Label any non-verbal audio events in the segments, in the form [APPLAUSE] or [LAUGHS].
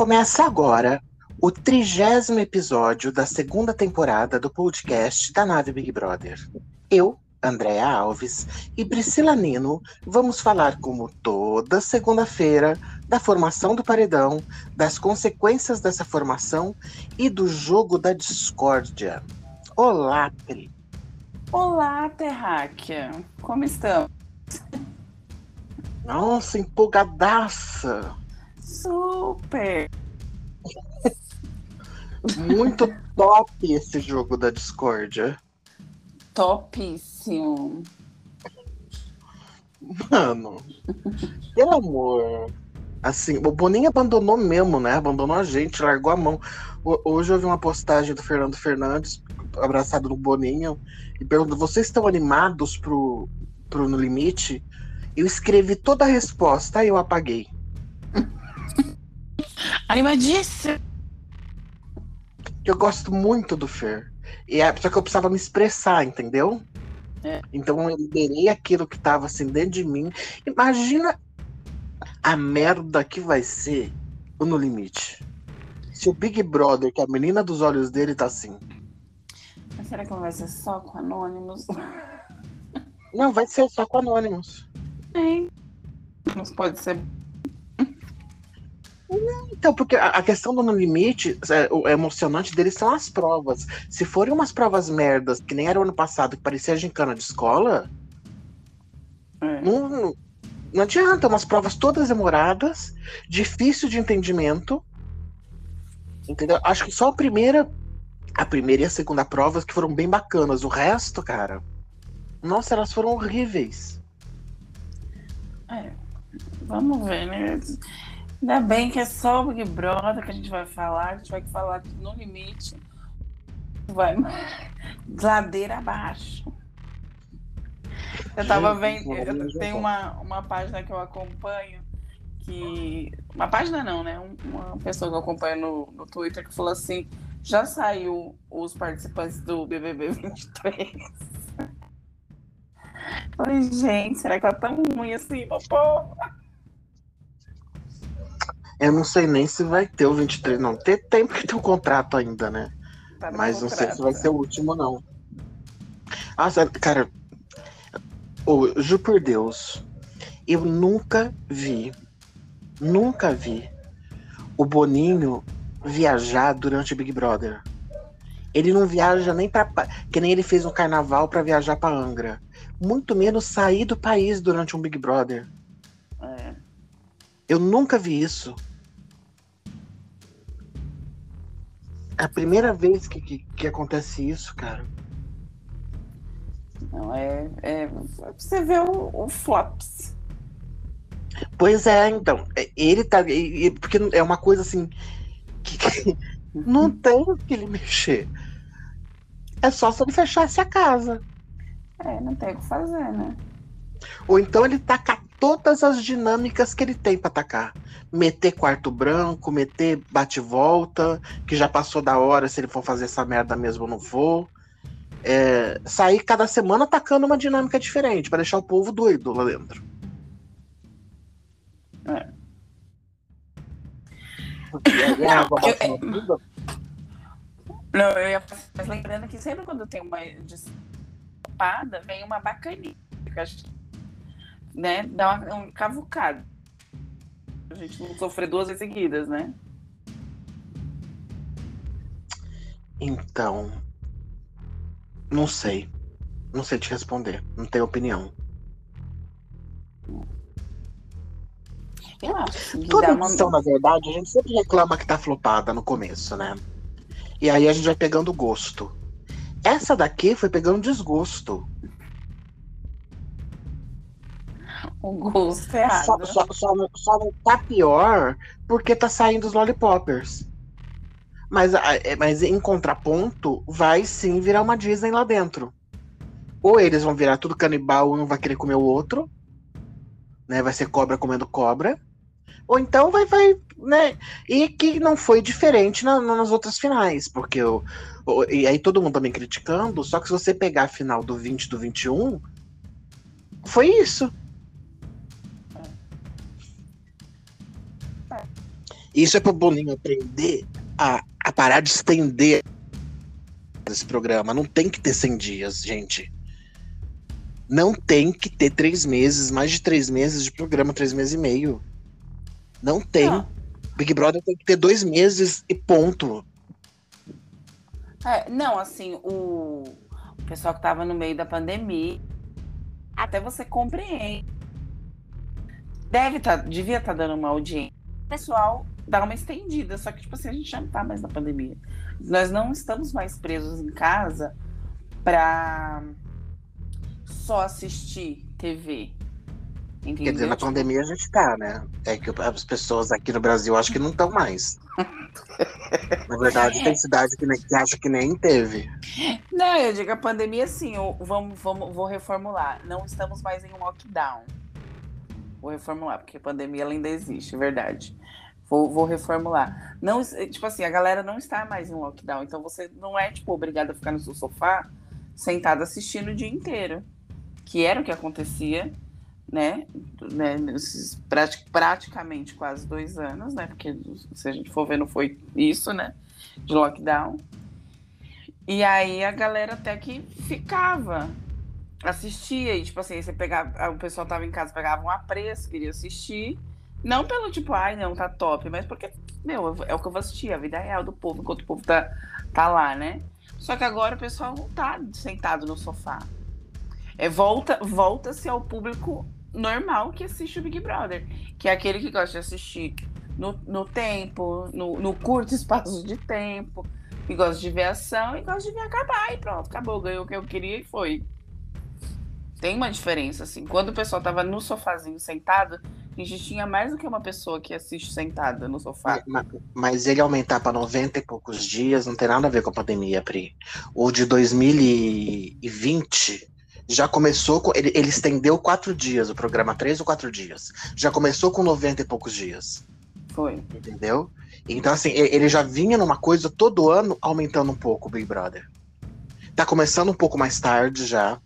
Começa agora o trigésimo episódio da segunda temporada do podcast da Nave Big Brother. Eu, Andréa Alves e Priscila Nino vamos falar, como toda segunda-feira, da formação do paredão, das consequências dessa formação e do jogo da discórdia. Olá, Pri. Olá, Terráquea. Como estão? Nossa, empolgadaça! Super! Muito [LAUGHS] top esse jogo da discórdia. Topíssimo. Mano, pelo amor. Assim, o Boninho abandonou mesmo, né? Abandonou a gente, largou a mão. Hoje eu vi uma postagem do Fernando Fernandes, abraçado no Boninho, e perguntou: vocês estão animados pro, pro No Limite? Eu escrevi toda a resposta, aí eu apaguei. Animadíssimo! Eu gosto muito do Fer. E é, só que eu precisava me expressar, entendeu? É. Então eu liberei aquilo que tava assim dentro de mim. Imagina a merda que vai ser o No Limite. Se o Big Brother, que é a menina dos olhos dele, tá assim. Mas será que não vai ser só com Anônimos? Não, vai ser só com Anônimos. É. Não pode ser. Então, porque a, questão do No Limite, é, o emocionante deles são as provas. Se forem umas provas merdas, que nem era o ano passado, que parecia gincana de escola, É. não, não, não adianta. Umas provas todas demoradas, difícil de entendimento. Entendeu? Acho que só a primeira, a primeira e a segunda provas que foram bem bacanas. O resto, cara, nossa, elas foram horríveis. É. Vamos ver, né? Ainda bem que é só o Big Brother que a gente vai falar. A gente vai falar no limite. Vai ladeira abaixo. Eu tava vendo, eu, tem uma, uma página que eu acompanho que. Uma página não, né? Um- Uma pessoa que eu acompanho no, no Twitter que falou assim: já saiu os participantes do BBB 23. [LAUGHS] Falei, gente, será que tá tão ruim assim, meu povo? Eu não sei nem se vai ter o 23, não. Tem tempo que tem o contrato ainda, né? Tá Mas não sei se vai contrato. ser o último, não. Ah, cara, ô, juro por Deus, eu nunca vi, nunca vi o Boninho viajar durante o Big Brother. Ele não viaja nem pra. pa- Que nem ele fez no carnaval pra viajar pra Angra. Muito menos sair do país durante um Big Brother. É. Eu nunca vi isso. É a primeira vez que, que, que acontece isso, cara. Não, é, é. Você vê o, o Flops. Pois é, então. é, Ele tá. e- e- Porque é uma coisa assim. Que, que [LAUGHS] não tem o que ele mexer. É só se ele fechasse a casa. É, não tem o que fazer, né? Ou então ele taca todas as dinâmicas que ele tem pra atacar. Meter quarto branco, meter bate-volta, que já passou da hora se ele for fazer essa merda mesmo ou não for. É, sair cada semana atacando uma dinâmica diferente, pra deixar o povo doido lá dentro. É. Água Eu-? Não, eu ia mas lembrando que sempre quando tem uma espada, vem uma bacaninha. que acho que, Né? Dá uma, um cavucado. A gente não sofrer duas vezes seguidas, né? Então. Não sei. Não sei te responder. Não tenho opinião. Eu acho assim, Toda dá uma. edição, na verdade, a gente sempre reclama que tá flopada no começo, né? E aí a gente vai pegando gosto. Essa daqui foi pegando desgosto. O gosto Só, errado. só, só, não- só não tá pior porque tá saindo os lollipoppers. Mas, a- é- mas em contraponto, vai sim virar uma Disney lá dentro. Ou eles vão virar tudo canibal, um vai querer comer o outro. Né? Vai ser cobra comendo cobra. Ou então vai, vai, né? E que não foi diferente na- na- nas outras finais, porque o, o- e aí todo mundo também criticando, só que se você pegar a final do 20 do 21, foi isso. Isso é pro Boninho aprender a, a parar de estender esse programa. Não tem que ter 100 dias, gente. Não tem que ter três meses, mais de três meses de programa, três meses e meio. Não tem. Não. Big Brother tem que ter dois meses e ponto. É, não, assim, o, o pessoal que tava no meio da pandemia, até você compreende. Deve tá, devia estar tá dando uma audiência. O pessoal dá uma estendida, só que, tipo assim, a gente já não tá mais na pandemia. Nós não estamos mais presos em casa para só assistir TV. Entendeu? Quer dizer, na pandemia a gente tá, né? É que as pessoas aqui no Brasil acho que não estão mais. [LAUGHS] na verdade, tem cidade que, nem, que acha que nem teve. Não, eu digo a pandemia sim, vamos, vamos, vou reformular. Não estamos mais em um lockdown. Vou reformular, porque a pandemia ainda existe, verdade. Vou, vou, reformular. Não, tipo assim, a galera não está mais em lockdown, então você não é tipo obrigado a ficar no seu sofá sentado assistindo o dia inteiro, que era o que acontecia, né? né nesses prati praticamente quase dois anos, né? Porque se a gente for ver, não foi isso, né? De lockdown. E aí a galera até que ficava, assistia, e tipo assim, você pegava, o pessoal tava em casa, pegava um apreço, queria assistir não pelo tipo, ai, não, tá top, mas porque, meu, é o que eu vou assistir, a vida real do povo, enquanto o povo tá, tá lá, né? Só que agora o pessoal não tá sentado no sofá. É, volta, volta-se ao público normal que assiste o Big Brother, que é aquele que gosta de assistir no, no tempo, no, no curto [LAUGHS] espaço de tempo, que gosta de ver ação e gosta de ver acabar e pronto, acabou, ganhou o que eu queria e foi. Tem uma diferença, assim. Quando o pessoal tava no sofazinho sentado, a gente tinha mais do que uma pessoa que assiste sentada no sofá. Mas, mas ele aumentar para 90 e poucos dias não tem nada a ver com a pandemia, Pri. O de 2020 já começou com. Ele, ele estendeu quatro dias o programa, três ou quatro dias. Já começou com 90 e poucos dias. Foi. Entendeu? Então, assim, ele já vinha numa coisa todo ano aumentando um pouco o Big Brother. Tá começando um pouco mais tarde já.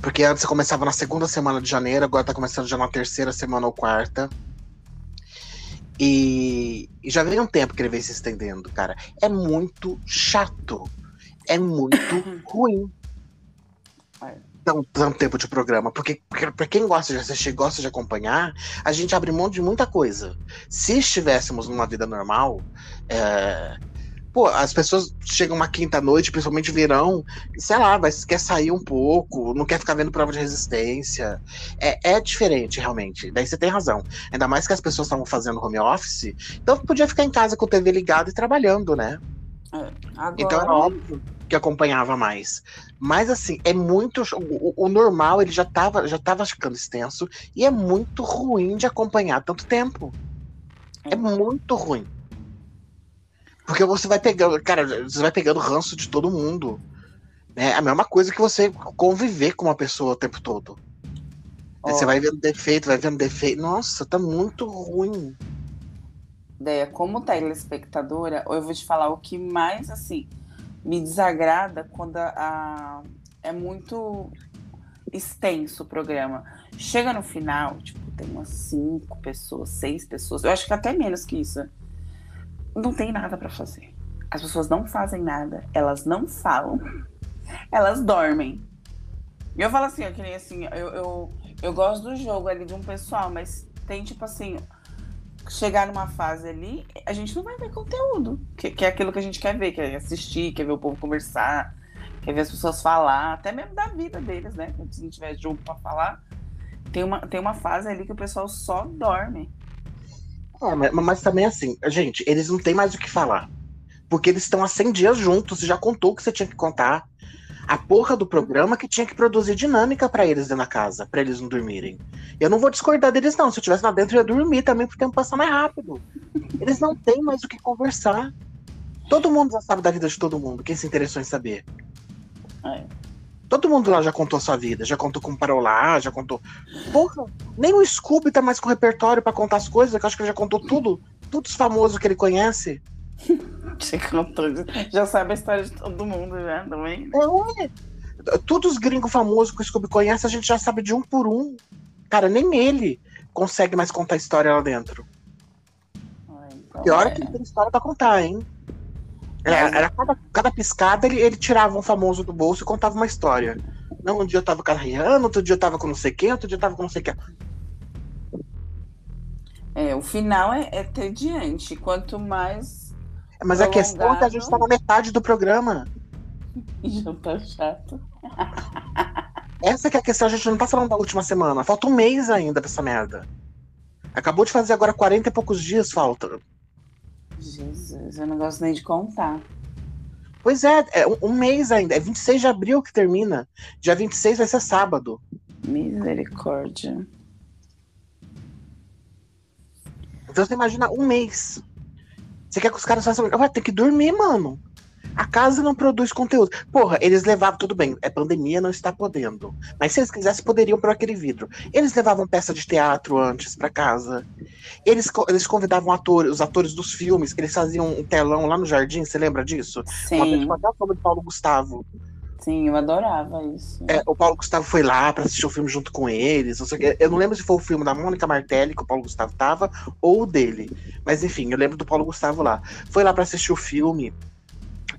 Porque antes começava na segunda semana de janeiro, agora tá começando já na terceira semana ou quarta. E, e já vem um tempo que ele vem se estendendo, cara. É muito chato. É muito [COUGHS] ruim. Tanto, tanto tempo de programa. Porque, porque pra quem gosta de assistir, gosta de acompanhar, a gente abre mão de muita coisa. Se estivéssemos numa vida normal, é, Pô, as pessoas chegam uma quinta-noite, principalmente verão, sei lá, vai, quer sair um pouco, não quer ficar vendo prova de resistência. É, é diferente, realmente. Daí você tem razão. Ainda mais que as pessoas estavam fazendo home office, então podia ficar em casa com o TV ligado e trabalhando, né? É, agora... Então era óbvio que acompanhava mais. Mas assim, é muito. O, o, normal ele já estava já tava ficando extenso e é muito ruim de acompanhar tanto tempo. É, é muito ruim. Porque você vai pegando, cara, você vai pegando ranço de todo mundo. É a mesma coisa que você conviver com uma pessoa o tempo todo. Oh. Você vai vendo defeito, vai vendo defeito. Nossa, tá muito ruim. Ideia, como telespectadora, eu vou te falar o que mais, assim, me desagrada quando a, a é muito extenso o programa. Chega no final, tipo, tem umas cinco pessoas, seis pessoas, eu acho que até menos que isso não tem nada para fazer. As pessoas não fazem nada, elas não falam, elas dormem. E eu falo assim, ó, que nem assim, eu, eu, eu gosto do jogo ali de um pessoal, mas tem tipo assim, chegar numa fase ali, a gente não vai ver conteúdo, que, que é aquilo que a gente quer ver, quer assistir, quer ver o povo conversar, quer ver as pessoas falar, até mesmo da vida deles, né? Se não tiver jogo para falar, tem uma, tem uma fase ali que o pessoal só dorme. É, mas, mas também assim, gente, eles não têm mais o que falar. Porque eles estão há 100 dias juntos, você já contou o que você tinha que contar. A porra do programa que tinha que produzir dinâmica para eles dentro da casa, para eles não dormirem. Eu não vou discordar deles, não. Se eu estivesse lá dentro, eu ia dormir também, pro tempo passar mais rápido. Eles não têm mais o que conversar. Todo mundo já sabe da vida de todo mundo. Quem se interessou em saber? É. Todo mundo lá já contou sua vida, já contou como parou lá, já contou. Porra, nem o Scooby tá mais com repertório para contar as coisas, que eu acho que ele já contou tudo, tudo os famosos que ele conhece. [LAUGHS] Já contou, já sabe a história de todo mundo já também. É, todos os gringos famosos que o Scooby conhece, a gente já sabe de um por um. Cara, nem ele consegue mais contar a história lá dentro. pior é que ele tem história pra contar, hein? Era, era cada, cada, piscada ele, ele tirava um famoso do bolso e contava uma história. Não, um dia eu tava com a Rihanna, outro dia eu tava com não sei quem, outro dia eu tava com não sei quem. É, o final é, é tediante. Quanto mais. Mas a questão é que a gente tá na metade do programa. [LAUGHS] Já tá chato. Essa que é a questão, a gente não tá falando da última semana. Falta um mês ainda pra essa merda. Acabou de fazer agora 40 e poucos dias, falta. Jesus, eu não gosto nem de contar. Pois é, é um, mês ainda. É 26 de abril que termina. Dia 26 vai ser sábado. Misericórdia. Então você imagina um mês. Você quer que os caras façam. Vai ter que dormir, mano. A casa não produz conteúdo. Porra, eles levavam, tudo bem, é pandemia, não está podendo. Mas se eles quisessem, poderiam por aquele vidro. Eles levavam peça de teatro antes para casa. Eles, eles convidavam atores, os atores dos filmes, eles faziam um telão lá no jardim, você lembra disso? Sim. Uma até o de Paulo Gustavo. Sim, eu adorava isso. É, o Paulo Gustavo foi lá para assistir o filme junto com eles. Eu não lembro se foi o filme da Mônica Martelli que o Paulo Gustavo tava ou o dele. Mas enfim, eu lembro do Paulo Gustavo lá. Foi lá para assistir o filme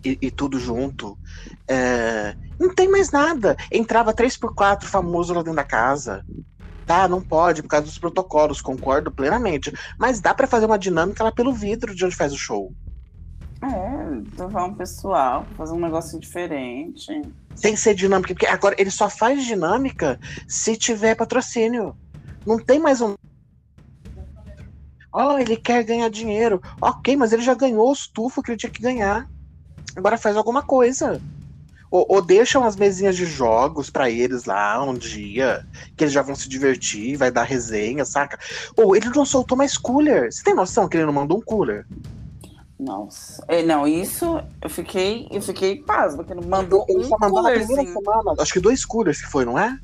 e, e tudo junto. É, não tem mais nada. Entrava 3x4 famoso lá dentro da casa. Tá, não pode por causa dos protocolos, concordo plenamente. Mas dá para fazer uma dinâmica lá pelo vidro de onde faz o show. É, levar um pessoal, fazer um negócio diferente. Sem ser dinâmica, porque agora ele só faz dinâmica se tiver patrocínio. Não tem mais um. Ó, oh, ele quer ganhar dinheiro. Ok, mas ele já ganhou os tufos que ele tinha que ganhar. Agora faz alguma coisa. Ou, ou deixam as mesinhas de jogos para eles lá um dia, que eles já vão se divertir, vai dar resenha, saca? Ou ele não soltou mais cooler. Você tem noção que ele não mandou um cooler? Nossa. É, não, isso eu fiquei, eu fiquei pasmo, porque não mandou ele um só mandou na primeira semana. Acho que dois coolers que foi, não é?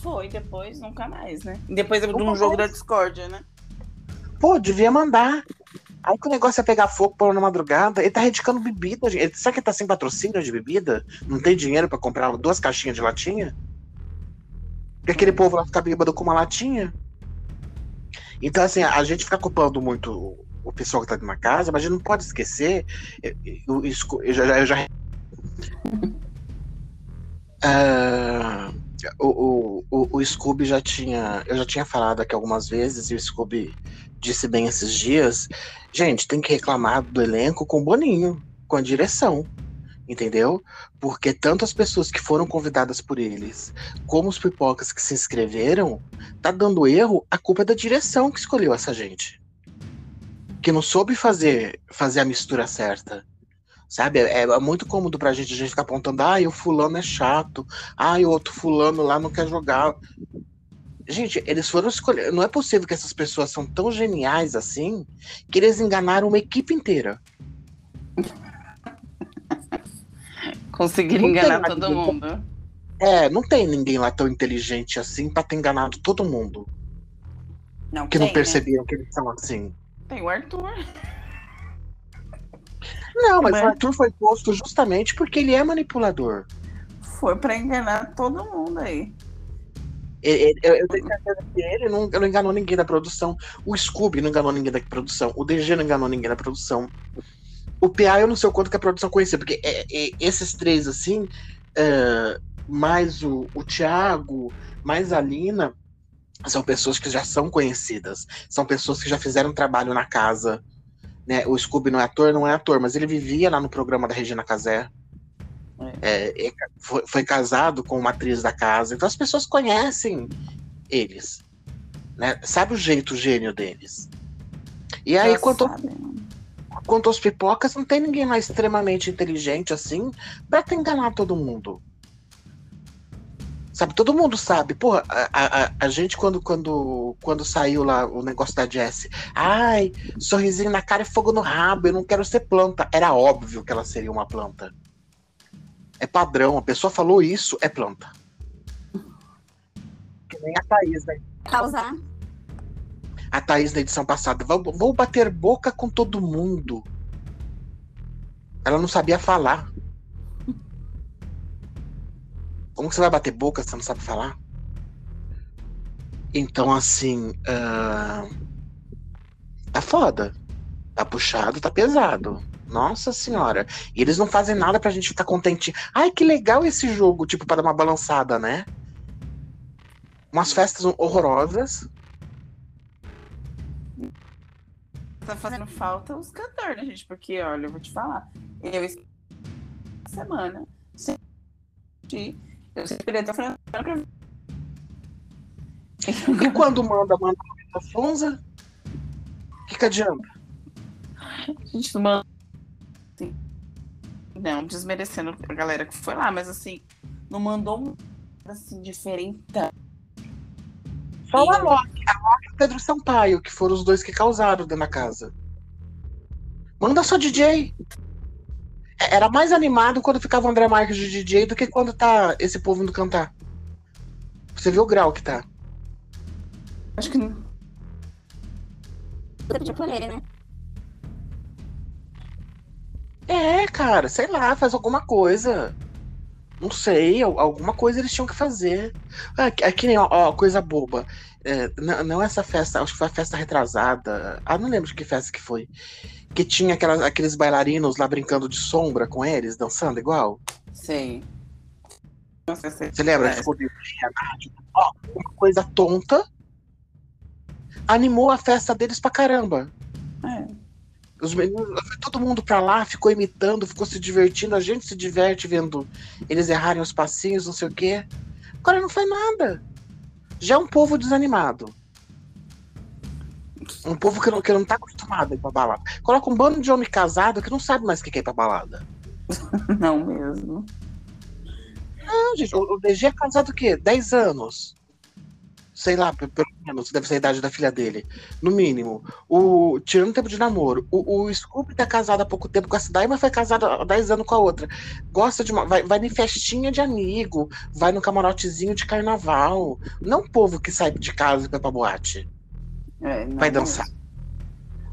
Foi, depois nunca mais, né? Depois de um jogo da Discord, né? Pô, devia mandar. Aí que o negócio é pegar fogo por na madrugada, ele tá redicando bebida, gente. Será que ele tá sem patrocínio de bebida? Não tem dinheiro para comprar duas caixinhas de latinha? Porque aquele povo lá fica bêbado com uma latinha? Então, assim, a gente fica culpando muito o pessoal que tá numa casa, mas a gente não pode esquecer. Eu, eu, eu já. Eu já uh, [LAUGHS] o, o, o Scooby já tinha. Eu já tinha falado aqui algumas vezes, e o Scooby disse bem esses dias, gente, tem que reclamar do elenco com o Boninho, com a direção. Entendeu? Porque tanto as pessoas que foram convidadas por eles, como os pipocas que se inscreveram, tá dando erro, a culpa é da direção que escolheu essa gente. Que não soube fazer, fazer a mistura certa. Sabe? É, é muito cômodo pra gente a gente ficar apontando, ah, o fulano é chato, ah, o outro fulano lá não quer jogar. Gente, eles foram escolher. Não é possível que essas pessoas são tão geniais assim que eles enganaram uma equipe inteira. [LAUGHS] Conseguiram enganar todo mundo. É, não tem ninguém lá tão inteligente assim pra ter enganado todo mundo. Não que tem, não percebiam né? que eles são assim. Tem o Arthur. Não, mas, mas o Arthur foi posto justamente porque ele é manipulador. Foi para enganar todo mundo aí. Eu, tenho certeza que ele não, não enganou ninguém da produção. O Scooby não enganou ninguém da produção. O DG não enganou ninguém da produção. O PA eu não sei o quanto que a produção conhecia, porque é, é, esses três, assim, é, mais o, o Thiago, mais a Lina, são pessoas que já são conhecidas. São pessoas que já fizeram trabalho na casa. Né? O Scooby não é ator, não é ator, mas ele vivia lá no programa da Regina Casé. É, é, foi, foi, casado com uma atriz da casa. Então as pessoas conhecem eles. Né? Sabe o jeito gênio deles. E aí, quanto, quanto aos pipocas, não tem ninguém mais extremamente inteligente assim pra te enganar todo mundo. Sabe, todo mundo sabe. Porra, a, a, a, gente, quando, quando, quando saiu lá o negócio da Jessie, ai, sorrisinho na cara e fogo no rabo, eu não quero ser planta. Era óbvio que ela seria uma planta é padrão. A pessoa falou isso, é planta. Que nem a Thaís, né? Causar. A Thaís na edição passada. Vou, vou bater boca com todo mundo. Ela não sabia falar. Como que você vai bater boca se você não sabe falar? Então, assim. Uh... Tá foda. Tá puxado, tá pesado. Nossa senhora. E eles não fazem nada pra gente ficar contente. Ai, que legal esse jogo, tipo, para dar uma balançada, né? Umas festas horrorosas. Tá fazendo falta os cantores, né, gente? Porque, olha, eu vou te falar. Eu semana. Eu esperei até o final pra E quando manda, manda a Fonza? O que, que adianta? A gente não manda. Não, desmerecendo a galera que foi lá, mas assim, não mandou um assim, diferente. Só a Loki, a Loki e o Pedro Sampaio, que foram os dois que causaram dentro da casa. Manda só DJ. É, era mais animado quando ficava o André Marques de DJ do que quando tá esse povo indo cantar. Você viu o grau que tá. Acho que não. De né? É, cara, sei lá, faz alguma coisa. Não sei, alguma coisa eles tinham que fazer. É, é que nem, ó, ó coisa boba. É, não, não, essa festa, acho que foi a festa retrasada. Ah, não lembro de que festa que foi. Que tinha aquelas, aqueles bailarinos lá brincando de sombra com eles, dançando igual. Sim. Você lembra? É. Ficou ó, uma coisa tonta animou a festa deles pra caramba. É. Os meninos, todo mundo pra lá ficou imitando, ficou se divertindo. A gente se diverte vendo eles errarem os passinhos, não sei o quê. Agora não faz nada. Já é um povo desanimado. Um povo que não, que não tá acostumado a ir pra balada. Coloca um bando de homem casado que não sabe mais o que é ir pra balada. [LAUGHS] Não mesmo. Não, gente, o, o DG é casado o quê? 10 anos sei lá, pelo menos, deve ser a idade da filha dele. No mínimo. O, tirando o tempo de namoro. O, o Scoop tá casado há pouco tempo com a cidade, mas foi casado há 10 anos com a outra. Gosta de uma. Vai, vai em festinha de amigo, vai no camarotezinho de carnaval. Não o povo que sai de casa e vai pra boate. É, vai dançar.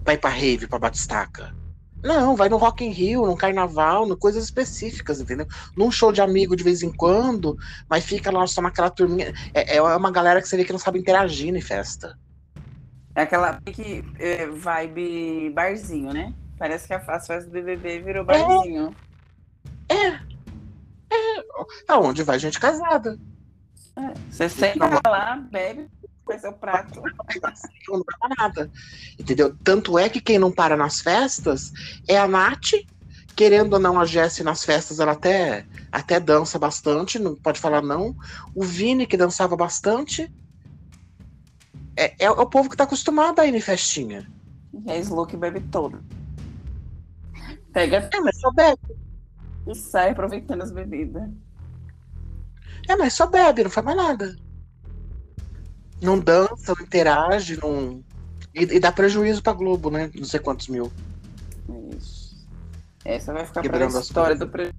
Vai pra rave, pra batistaca. Não, vai no Rock in Rio, no carnaval, no coisas específicas, entendeu? Num show de amigo de vez em quando, mas fica lá só naquela turminha. É, é uma galera que você vê que não sabe interagir em festa. É aquela que é, vibe barzinho, né? Parece que a festa do BBB virou barzinho. É. é. é. Aonde vai gente casada. É. Você senta lá, bebe, faz seu prato. Não dá nada. Entendeu? Tanto é que quem não para nas festas é a Nath. Querendo ou não, a Jessie nas festas, ela até, até dança bastante, não pode falar não. O Vini, que dançava bastante. É, é o povo que tá acostumado a ir em festinha. E a que bebe todo. Pega. É, mas só bebe. E sai aproveitando as bebidas. É, mas só bebe, não faz mais nada não dança, não interage, não. E, e dá prejuízo pra Globo, né? Não sei quantos mil. Isso. Essa vai ficar Quebrando pra história do prejuízo.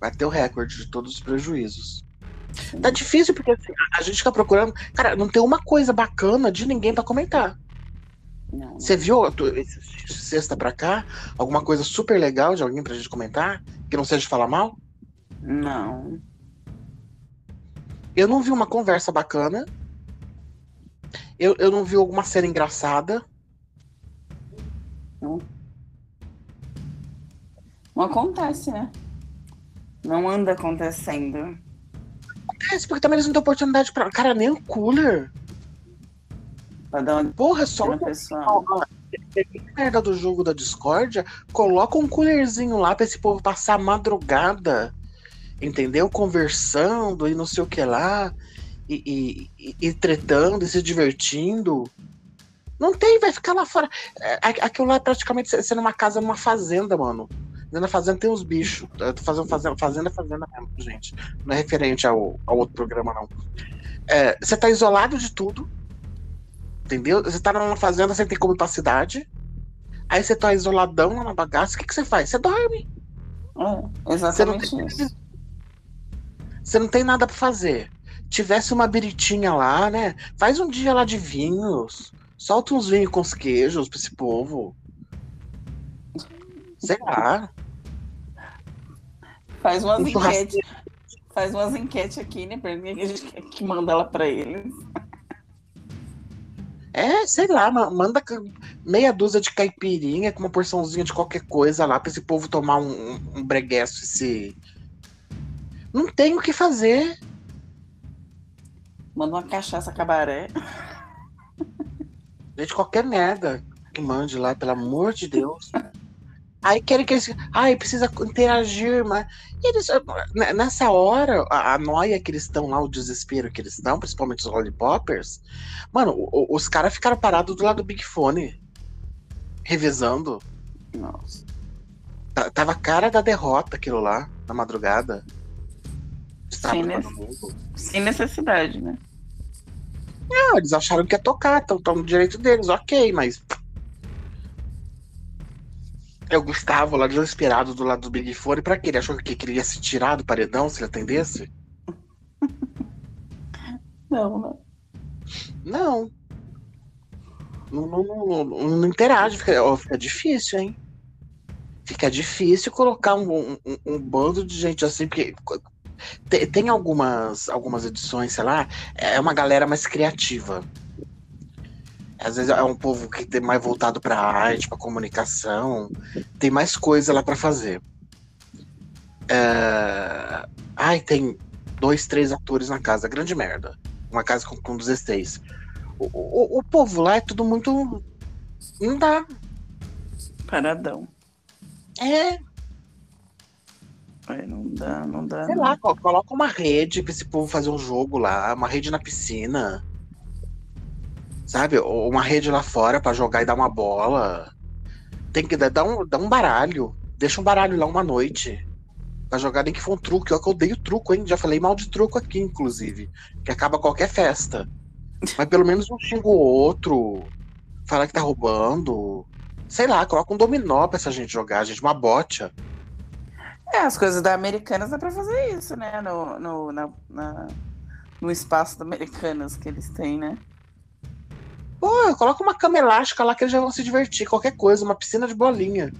Vai ter o recorde de todos os prejuízos. Sim. Tá difícil porque assim, a gente fica procurando. Cara, não tem uma coisa bacana de ninguém para comentar. Você viu sexta pra cá? Alguma coisa super legal de alguém pra gente comentar? Que não seja falar mal? Não. Eu não vi uma conversa bacana. Eu, eu não vi alguma cena engraçada. Não. Não acontece, né? Não anda acontecendo. Acontece, porque também eles não têm oportunidade pra. Cara, nem o cooler. Pra dar uma. Porra, só o pessoal. merda do jogo da discórdia, coloca um coolerzinho lá pra esse povo passar a madrugada entendeu? Conversando e não sei o que lá, e, e, e, tretando e se divertindo. Não tem, vai ficar lá fora. É, aquilo lá é praticamente sendo uma casa numa fazenda, mano. Na fazenda tem uns bichos. Eu tô fazendo fazenda, fazenda, fazenda mesmo, gente. Não é referente ao, ao outro programa, não. É, você tá isolado de tudo. Entendeu? Você tá numa fazenda sem ter como ir pra cidade. Aí você tá isoladão lá na bagaça. O que, que você faz? Você dorme. É, exatamente você não tem, isso. Você não tem nada para fazer. Tivesse uma biritinha lá, né? Faz um dia lá de vinhos. Solta uns vinhos com os queijos pra esse povo. Sei lá. Faz umas enquetes. Faz umas enquetes aqui, né? Pra mim, a gente que manda ela pra eles. É, sei lá, manda meia dúzia de caipirinha com uma porçãozinha de qualquer coisa lá pra esse povo tomar um, um, um breguesso e se. Não tem o que fazer. Manda uma cachaça cabaré. Gente, qualquer merda que mande lá, pelo amor de Deus. Aí querem que eles. Ai, precisa interagir, mas. Eles, né, nessa hora, a, a noia que eles estão lá, o desespero que eles estão, principalmente os lollipoppers, mano, o, os caras ficaram parados do lado do Big Fone. Revezando. Nossa. Tava a cara da derrota aquilo lá, na madrugada. Sem, sem necessidade, né? Não, eles acharam que ia tocar, estão no direito deles, ok, mas é o Gustavo lá desesperado do lado do Big Fone. Pra quê? Ele achou que ele ia se tirar do paredão se ele atendesse? [LAUGHS] Não, não. Não. Não, não, não, não interage, fica, fica, difícil, hein? Fica difícil colocar um, um, um bando de gente assim, porque tem, tem, algumas, algumas edições, sei lá, é uma galera mais criativa. Às vezes é um povo que tem mais voltado para arte, para comunicação, tem mais coisa lá para fazer. É... Ai, tem dois, três atores na casa, grande merda. Uma casa com, com 16. O, o, o povo lá é tudo muito. Não dá. Paradão. É. é não dá, não dá. Sei não. lá, coloca uma rede pra esse povo fazer um jogo lá, uma rede na piscina sabe? Uma rede lá fora para jogar e dar uma bola. Tem que dar um, dar um baralho. Deixa um baralho lá uma noite. Pra jogar nem que for um truque. Eu que odeio truco, hein? Já falei mal de truco aqui, inclusive. Que acaba qualquer festa. Mas pelo menos um xinga o outro. Fala que tá roubando. Sei lá, coloca um dominó pra essa gente jogar, gente. Uma bocha. É, as coisas da Americanas dá pra fazer isso, né? No, no, na, na, no espaço da Americanas que eles têm, né? Pô, coloca uma cama elástica lá que eles já vão se divertir. Qualquer coisa, uma piscina de bolinha.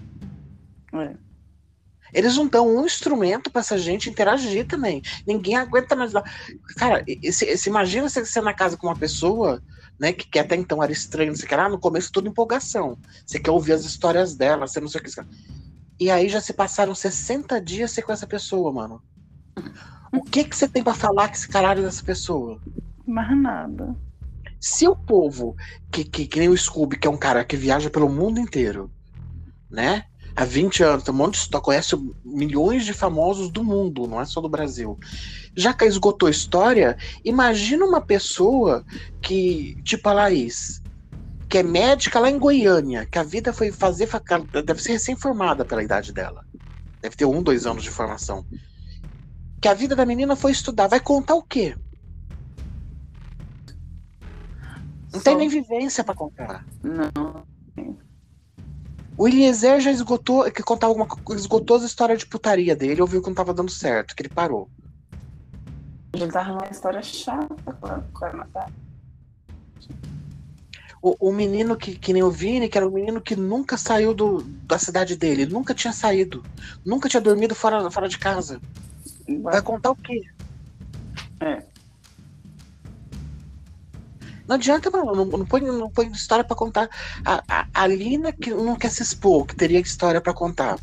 É. Eles não dão um instrumento para essa gente interagir também. Ninguém aguenta mais lá. Cara, se, se imagina você, você na casa com uma pessoa, né, que, que até então era estranho, você quer ah, no começo tudo empolgação. Você quer ouvir as histórias dela, você não sei o que. E aí já se passaram 60 dias com essa pessoa, mano. O que que você tem para falar com esse caralho dessa pessoa? Mais nada. Se o povo, que, que, que, nem o Scooby, que é um cara que viaja pelo mundo inteiro, né? Há 20 anos, tem um monte de conhece milhões de famosos do mundo, não é só do Brasil. Já que esgotou a história, imagina uma pessoa que, tipo a Laís, que é médica lá em Goiânia, que a vida foi fazer. Deve ser recém-formada pela idade dela. Deve ter um, dois anos de formação. Que a vida da menina foi estudar. Vai contar o quê? Não Só... tem nem vivência para contar. Não. O Eliezer já esgotou, que contava alguma esgotou as histórias de putaria dele, ouviu que não tava dando certo, que ele parou. Ele tava numa história chata com a Natália. O, o menino que, que nem o Vini, que era o menino que nunca saiu do, da cidade dele, nunca tinha saído, nunca tinha dormido fora, fora de casa. Vai, contar o quê? É. Não adianta, mano. Não, não, põe, não põe história para contar. A, a, a, Lina que não quer se expor, que teria história para contar.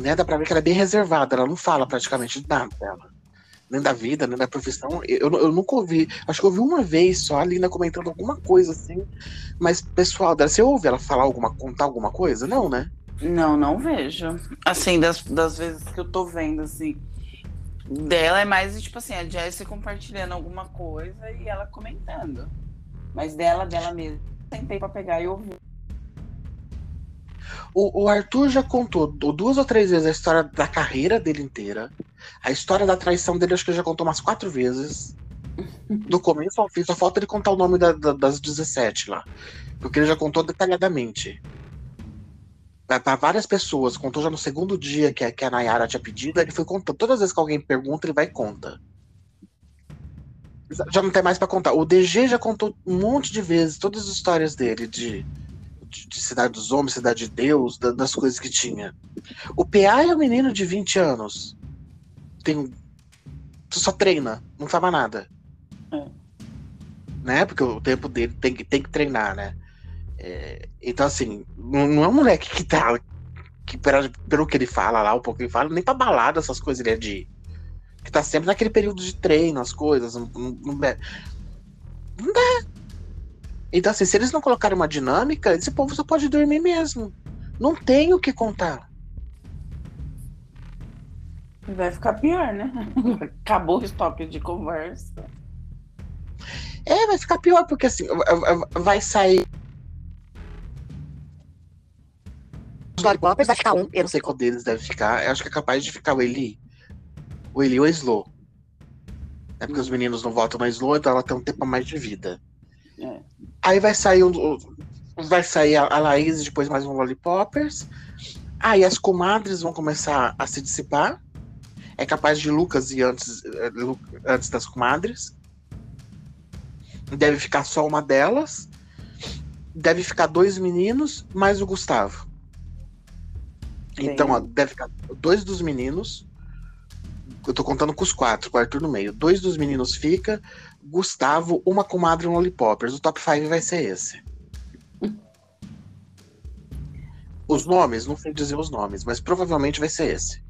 Né? Dá pra ver que ela é bem reservada, ela não fala praticamente nada dela. Nem da vida, nem da profissão. Eu, eu nunca ouvi. Acho que eu ouvi uma vez só a Lina comentando alguma coisa assim. Mas, pessoal, dela, você ouve ela falar alguma, contar alguma coisa? Não, né? Não, não vejo. Assim, das, das vezes que eu tô vendo, assim dela é mais, tipo assim, a Jessie compartilhando alguma coisa e ela comentando. Mas dela, dela mesmo, tentei pra pegar e ouvir. O, o, Arthur já contou duas ou três vezes a história da carreira dele inteira. A história da traição dele, acho que já contou umas quatro vezes. Do começo ao fim, só falta ele contar o nome da, da, das 17 lá. Porque ele já contou detalhadamente para várias pessoas, contou já no segundo dia que que a Nayara tinha pedido, ele foi contando. Todas as vezes que alguém pergunta, ele vai e conta. Já não tem mais para contar. O DG já contou um monte de vezes todas as histórias dele de, de, de Cidade dos Homens, Cidade de Deus, da, das coisas que tinha. O PA é um menino de 20 anos. Tem. Só treina, não mais nada. É. né? Porque o tempo dele tem que, tem que treinar, né? É, então, assim, não, não é um moleque que tá. Que, pelo, pelo que ele fala lá, o pouco que ele fala, nem pra balada essas coisas ele é de. Que tá sempre naquele período de treino, as coisas. Não, não, não, não dá. Então, assim, se eles não colocarem uma dinâmica, esse povo só pode dormir mesmo. Não tem o que contar. Vai ficar pior, né? [LAUGHS] Acabou o estoque de conversa. É, vai ficar pior, porque assim, vai sair. Vai ficar um. Eu não sei qual deles deve ficar. Eu acho que é capaz de ficar o Eli. O Eli ou o Slow. É porque os meninos não votam na Slow, então ela tem um tempo a mais de vida. É. Aí vai sair um. Vai sair a Laís e depois mais um Lollipoppers. Aí as comadres vão começar a se dissipar. É capaz de Lucas ir antes, eh, antes das comadres. Deve ficar só uma delas. Deve ficar dois meninos, mais o Gustavo. Sim. Então, ó, deve ficar dois dos meninos. Eu tô contando com os quatro, com o Arthur no meio. Dois dos meninos fica. Gustavo, uma comadre e um Lollipoppers. O top 5 vai ser esse. Os nomes, não sei dizer os nomes, mas provavelmente vai ser esse.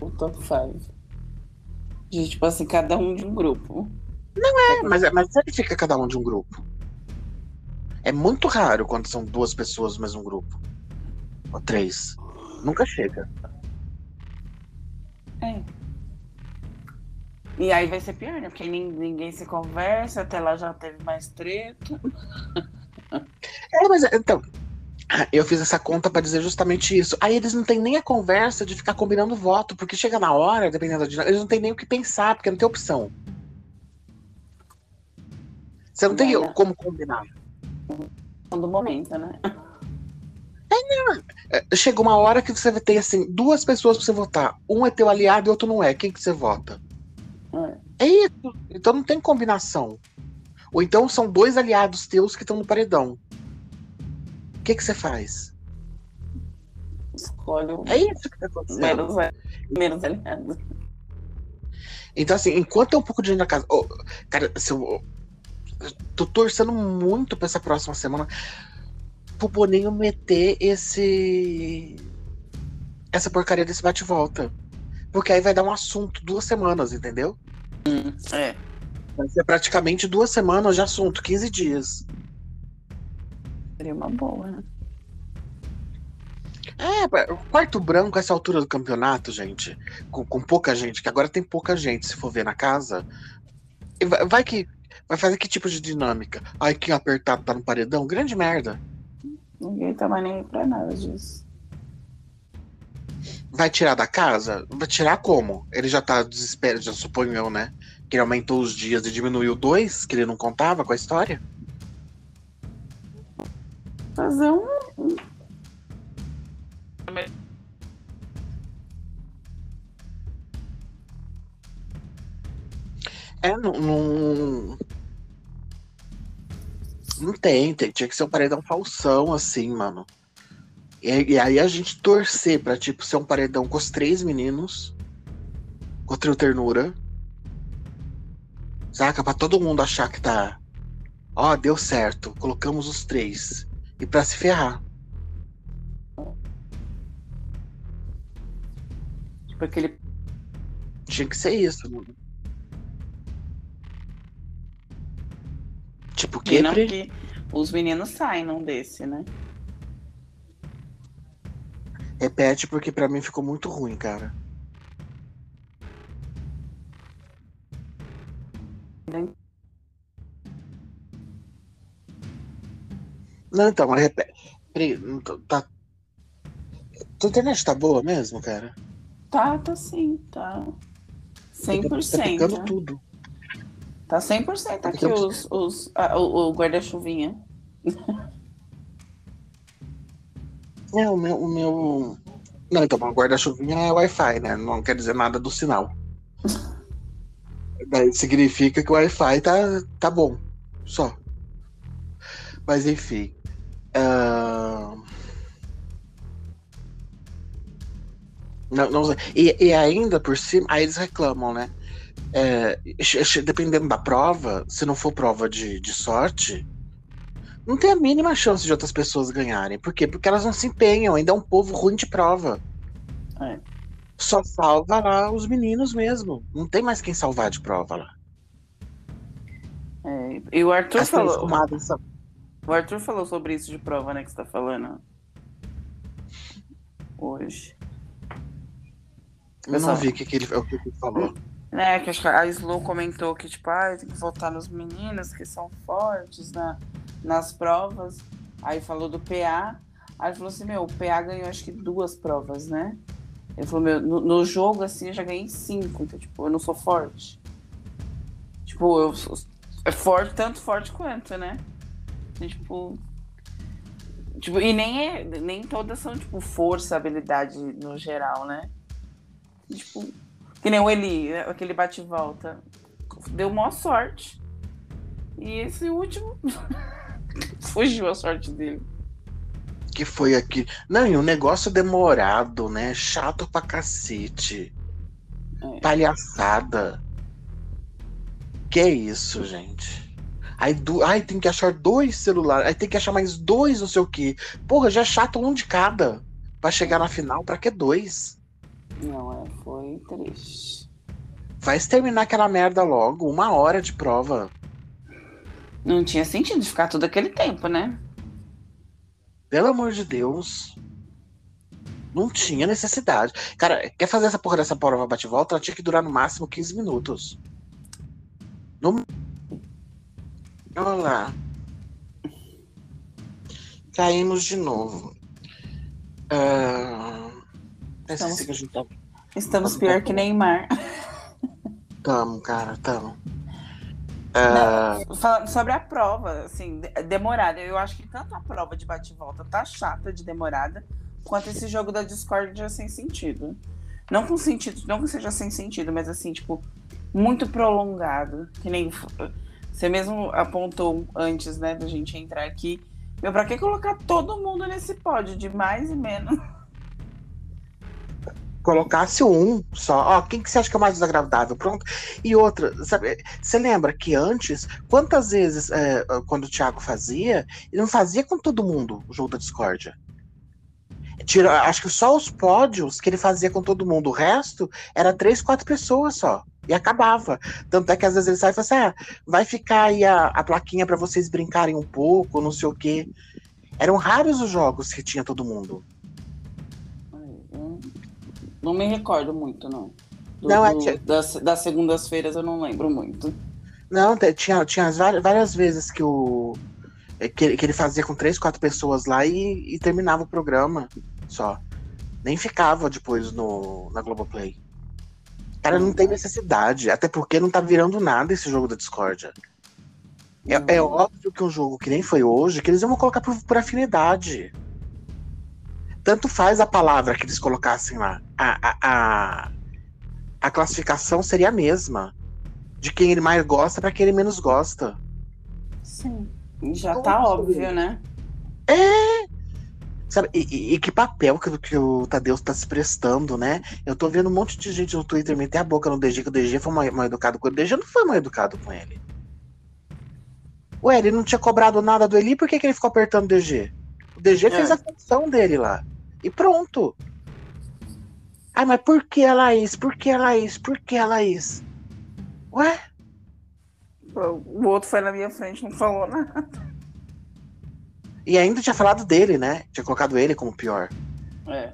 O top 5. De tipo assim, cada um de um grupo. Não é, mas, é, mas sempre fica cada um de um grupo. É muito raro quando são duas pessoas no mesmo grupo. Ou três. Nunca chega. É. E aí vai ser pior, né? Porque ninguém se conversa, até lá já teve mais treta. [LAUGHS] É, mas então. Eu fiz essa conta para dizer justamente isso. Aí eles não têm nem a conversa de ficar combinando voto, porque chega na hora, dependendo da dinâmica, eles não têm nem o que pensar, porque não tem opção. Você não tem como combinar. Do momento, né? É. É, chega uma hora que você ter assim, duas pessoas pra você votar. Um é teu aliado e outro não é. Quem que você vota? É. é isso. Então não tem combinação. Ou então são dois aliados teus que estão no paredão. O que, que você faz? Escolhe É isso que tá acontecendo. Menos, menos aliado. Então, assim, enquanto tem um pouco de gente na casa. Oh, cara, se eu, tô torcendo muito pra essa próxima semana pro Boninho meter esse. Essa porcaria desse bate-volta. Porque aí vai dar um assunto duas semanas, entendeu? Hum, é. Vai ser praticamente duas semanas de assunto, 15 dias. Seria uma boa, né? É, quarto branco, essa altura do campeonato, gente, com, com pouca gente, que agora tem pouca gente, se for ver na casa. Vai, vai que Vai fazer que tipo de dinâmica? Ai, quem apertado tá no paredão? Grande merda. Ninguém tá mais nem pra nada disso. Vai tirar da casa? Vai tirar como? Ele já tá desesperado, já suponho eu, né? Que ele aumentou os dias e diminuiu dois, que ele não contava com a história? Fazer um. É, não, não, não tem, tem, tinha que ser um paredão falsão, assim, mano. E, e, aí a gente torcer pra, tipo, ser um paredão com os três meninos. Com a trio ternura. Saca? Pra todo mundo achar que tá. Ó, deu certo. Colocamos os três. E pra se ferrar. Tipo aquele. Tinha que ser isso, mano. Tipo, que, não, que os meninos saem num desse, né? Repete, porque para mim ficou muito ruim, cara. Não, então, mas repete. Tá... Tua internet tá boa mesmo, cara? Tá, tá sim, tá. 100%. Tá pegando tudo. Tá 100% aqui os, os, a, o, o guarda-chuvinha. É, o meu, o meu. Não, então, o guarda-chuvinha é Wi-Fi, né? Não quer dizer nada do sinal. Daí significa que o Wi-Fi tá, tá bom. Só. Mas enfim. Uh... Não, não, e, e ainda por cima, aí eles reclamam, né? É, dependendo da prova, se não for prova de, de sorte, não tem a mínima chance de outras pessoas ganharem. Por quê? Porque elas não se empenham, ainda é um povo ruim de prova. É. Só salva lá os meninos mesmo. Não tem mais quem salvar de prova lá. É, e o Arthur As falou. são- O Arthur falou sobre isso de prova, né, que você tá falando. Hoje. Eu Pessoal. não vi o que, que ele, o que ele falou. É, que a Slow comentou que, tipo, ah, tem que votar nos meninos que são fortes na, nas provas. Aí falou do PA. Aí falou assim, meu, o PA ganhou acho que duas provas, né? Ele falou, meu, no, no jogo, assim, eu já ganhei cinco. Então, tipo, eu não sou forte. Tipo, eu sou é forte, tanto forte quanto, né? E, tipo. Tipo, e nem, é, nem todas são, tipo, força, habilidade no geral, né? E, Tipo, que nem o Eli, né, aquele bate e volta. Deu maior sorte. E esse último [LAUGHS] fugiu a sorte dele. Que foi aqui. Não, e um negócio demorado, né? Chato pra cacete. É. Palhaçada. Que isso, gente? Aí, do... Ai, tem que achar dois celulares. Aí tem que achar mais dois, não sei o quê. Porra, já é chato um de cada. Pra chegar na final, pra que dois? Não, é, foi triste. Vai exterminar aquela merda logo. Uma hora de prova. Não tinha sentido ficar todo aquele tempo, né? Pelo amor de Deus. Não tinha necessidade. Cara, quer fazer essa porra dessa prova bate-volta? Ela tinha que durar no máximo 15 minutos. No... Olha lá. Caímos de novo. Ah... Estamos-. Estamos pior que Neymar. Tamo, cara, tamo. Ah, Falando sobre a prova, assim, de- demorada. Eu acho que tanto a prova de bate-volta tá chata de demorada, quanto esse jogo da Discord é sem sentido. Não com sentido, não que seja sem sentido, mas assim, tipo, muito prolongado. Que nem você mesmo apontou antes, né, da gente entrar aqui. Meu, pra que colocar todo mundo nesse pódio de mais e menos? Colocasse um só. Ó, quem que você acha que é o mais desagradável? Pronto. E outra, sabe, você lembra que antes, quantas vezes, é, quando o Thiago fazia, ele não fazia com todo mundo o jogo da discórdia. Tira, acho que só os pódios que ele fazia com todo mundo. O resto era três, quatro pessoas só. E acabava. Tanto é que às vezes ele sai e fala assim: ah, vai ficar aí a, a plaquinha para vocês brincarem um pouco, não sei o quê. Eram raros os jogos que tinha todo mundo. Não me recordo muito, não. Do- Não, é do- que- das, das segundas-feiras eu não lembro muito. Não, tinha, tinha as várias, várias vezes que o. é, Que, ele- que ele fazia com três, quatro pessoas lá e, e terminava o programa só. Nem ficava depois no, na Globoplay. Cara, não tem necessidade. Até porque não tá virando nada esse jogo da Discordia. É, é Uhum. óbvio que um jogo que nem foi hoje, que eles iam colocar por, por afinidade. Tanto faz a palavra que eles colocassem lá. A, a, a, a classificação seria a mesma. De quem ele mais gosta para quem ele menos gosta. Sim. Já Como tá óbvio, né? Sabe, e, e- que papel que, que o Tadeu tá se prestando, né? Eu tô vendo um monte de gente no Twitter meter a boca no DG, que o DG foi mal, mal educado com ele. O DG não foi mal educado com ele. Ué, ele não tinha cobrado nada do Eli, por que, que ele ficou apertando o DG? O DG fez É. a função dele lá. E pronto. Ah, mas por que a Laís? Por que a Laís? Por que a Laís? Ué? O outro foi na minha frente, não falou nada. E ainda tinha falado dele, né? Tinha colocado ele como pior. É.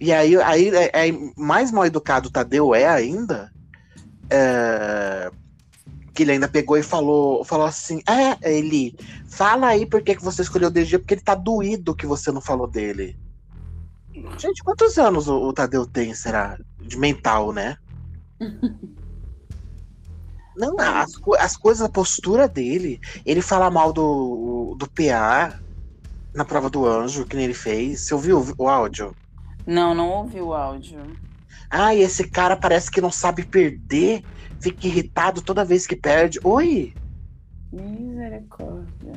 E aí, aí é, é mais mal educado o Tadeu é ainda. é, que ele ainda pegou e falou, falou assim: É, Eli, fala aí por que, que você escolheu o DG, porque ele tá doído que você não falou dele. Gente, quantos anos o, o Tadeu tem, será? De mental, né? [LAUGHS] Não, as, as coisas, a postura dele, ele fala mal do, do PA na prova do anjo, que nem ele fez. Você ouviu o- o áudio? Não, não ouvi o áudio. Ah, e esse cara parece que não sabe perder, fica irritado toda vez que perde. Oi? Misericórdia.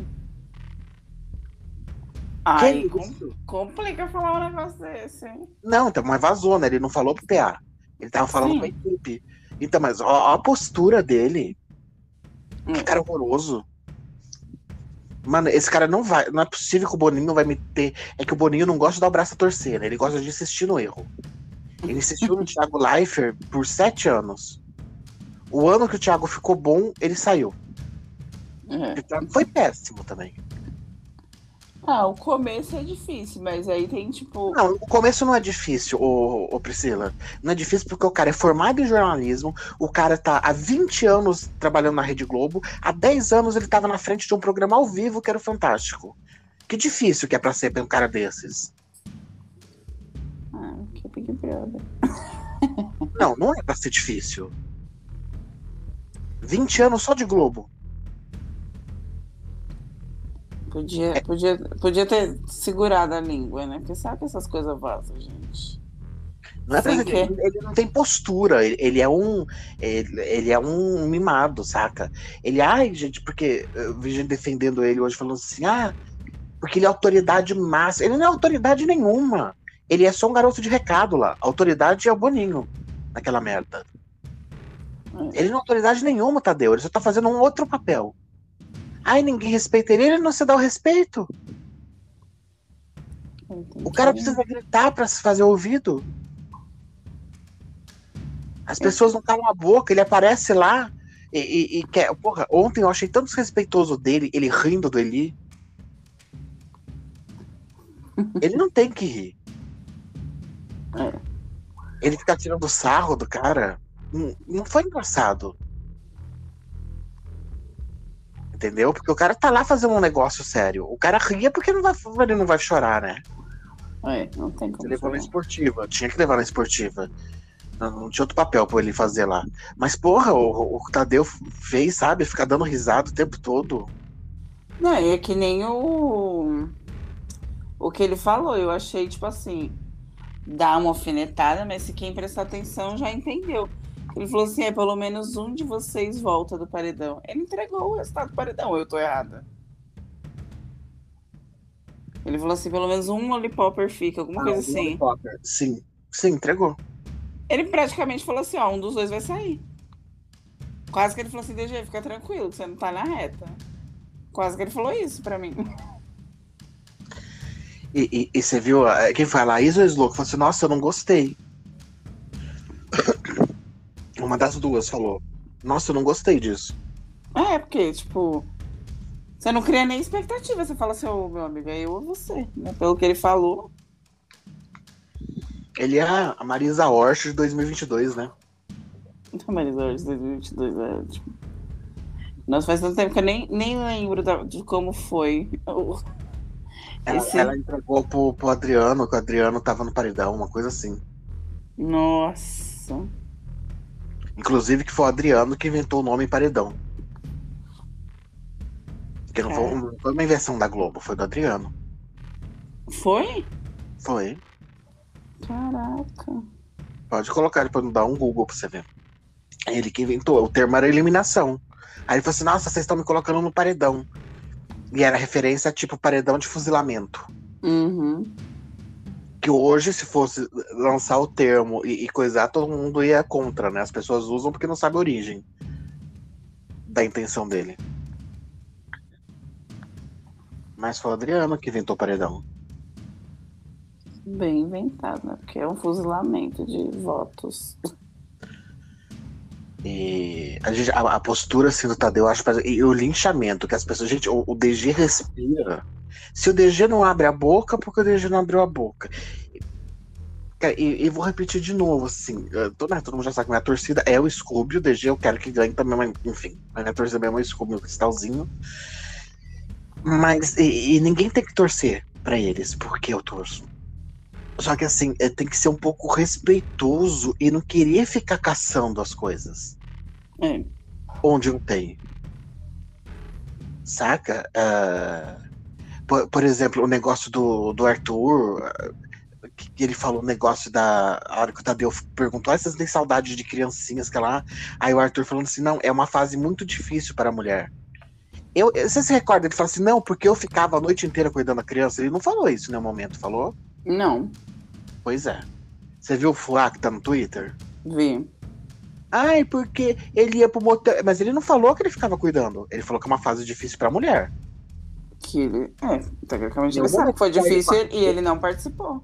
Ai, com- isso? complica falar um negócio desse, hein? Não, então, mas vazou, né? Ele não falou pro PA. Ele tava falando Sim. com a equipe. Então, mas ó, ó a postura dele. Hum. Que cara horroroso. Mano, esse cara não vai. Não é possível que o Boninho não vai meter. É que o Boninho não gosta de dar o braço a torcer, né? Ele gosta de insistir no erro. Ele insistiu no [LAUGHS] Thiago Leifert por sete anos. O ano que o Thiago ficou bom, ele saiu. É. O Thiago foi péssimo também. Ah, o começo é difícil, mas aí tem tipo. Não, o começo não é difícil, ô, ô Priscila. Não é difícil porque o cara é formado em jornalismo, o cara tá há 20 anos trabalhando na Rede Globo, há 10 anos ele tava na frente de um programa ao vivo que era o Fantástico. Que difícil que é pra ser pra um cara desses. Ah, que Big Brother. Não, não é pra ser difícil. 20 anos só de Globo. Podia, podia, podia ter segurado a língua, né? Porque sabe que essas coisas vazam, gente. Não é ser- ele, ele não tem postura, ele, ele é um. Ele, ele é um mimado, saca? Ele, ai, gente, porque eu vi gente defendendo ele hoje falando assim, ah, porque ele é autoridade máxima. Ele não é autoridade nenhuma. Ele é só um garoto de recado lá. A autoridade é o Boninho naquela merda. Ele não é autoridade nenhuma, Tadeu. Ele só tá fazendo um outro papel. Ai, ninguém respeita ele, ele não se dá o respeito. O cara precisa gritar pra se fazer ouvido. As pessoas não calam a boca, ele aparece lá e, e- e quer. Porra, ontem eu achei tão desrespeitoso dele, ele rindo do Eli. [LAUGHS] Ele não tem que rir. É. Ele ficar tirando sarro do cara. Não, foi engraçado. Entendeu? Porque o cara tá lá fazendo um negócio sério. O cara ria porque não vai, ele não vai chorar, né? É, não tem Ele como. levou na esportiva. Tinha que levar na esportiva. Não, não tinha outro papel pra ele fazer lá. Mas, porra, o, o Tadeu fez, sabe? Ficar dando risada o tempo todo. Não, é que nem o. O que ele falou, eu achei, tipo assim, dá uma alfinetada, mas se quem prestar atenção já entendeu. Ele falou assim: é pelo menos um de vocês volta do paredão. Ele entregou o resultado do paredão, eu tô errada. Ele falou assim: pelo menos um lollipopper fica, alguma coisa assim. Sim, sim, entregou. Ele praticamente falou assim: ó, um dos dois vai sair. Quase que ele falou assim: DG, fica tranquilo, que você não tá na reta. Quase que ele falou isso pra mim. E, e- e você viu, eh, quem foi a Laís ou a Slow? Falou assim, nossa, eu não gostei. Uma das duas falou. Nossa, eu não gostei disso. É, porque, tipo, você não cria nem expectativa. Você fala assim, ô meu amigo, é eu ou você, né? Pelo que ele falou. Ele é a Marisa Hort de 2022, né? Então, mas hoje, 2022, é, tipo... Nossa, faz tanto tempo que eu nem, nem lembro da- de como foi. Ela, Esse- ela entregou pro, pro Adriano, que o Adriano tava no paredão, uma coisa assim. Nossa. Inclusive que foi o Adriano que inventou o nome paredão. Que não foi, É. não foi uma invenção da Globo, foi do Adriano. Foi? Foi. Caraca. Pode colocar depois não dar um Google pra você ver. Ele que inventou. O termo era eliminação. Aí ele falou assim: nossa, vocês estão me colocando no paredão. E era referência a tipo paredão de fuzilamento. Uhum. Que hoje, se fosse lançar o termo e, e coisar, todo mundo ia contra, né? As pessoas usam porque não sabem a origem da intenção dele. Mas foi o Adriano que inventou o paredão. Bem inventado, né? Porque é um fuzilamento de votos. E a, gente- a- a postura assim do Tadeu, eu acho. E o linchamento que as pessoas. Gente, o, o DG respira. Se o DG não abre a boca, porque o DG não abriu a boca. E, e vou repetir de novo, assim. tô- né, todo mundo já sabe que minha torcida é o Scooby, o DG eu quero que ganhe também, mas, enfim. A minha torcida é o Scooby, o cristalzinho. Mas. E, e ninguém tem que torcer pra eles, porque eu torço. Só que assim, é, tem que ser um pouco respeitoso e não querer ficar caçando as coisas É. onde não tem. Saca? Ah, por, por exemplo, o negócio do, do Arthur, que que ele falou o negócio da. A hora que o Tadeu perguntou, ah, vocês têm saudade de criancinhas que lá. Aí o Arthur falando assim: não, é uma fase muito difícil para a mulher. Eu, você se recorda? Ele falou assim: não, porque eu ficava a noite inteira cuidando da criança. Ele não falou isso em nenhum momento, falou? Não, Pois é. Você viu o Fuá que tá no Twitter? vi. Ai, porque ele ia pro motel. Mas ele não falou que ele ficava cuidando. Ele falou que é uma fase difícil pra mulher. Que ele. É, tecnicamente ele sabe que foi difícil e ele não participou.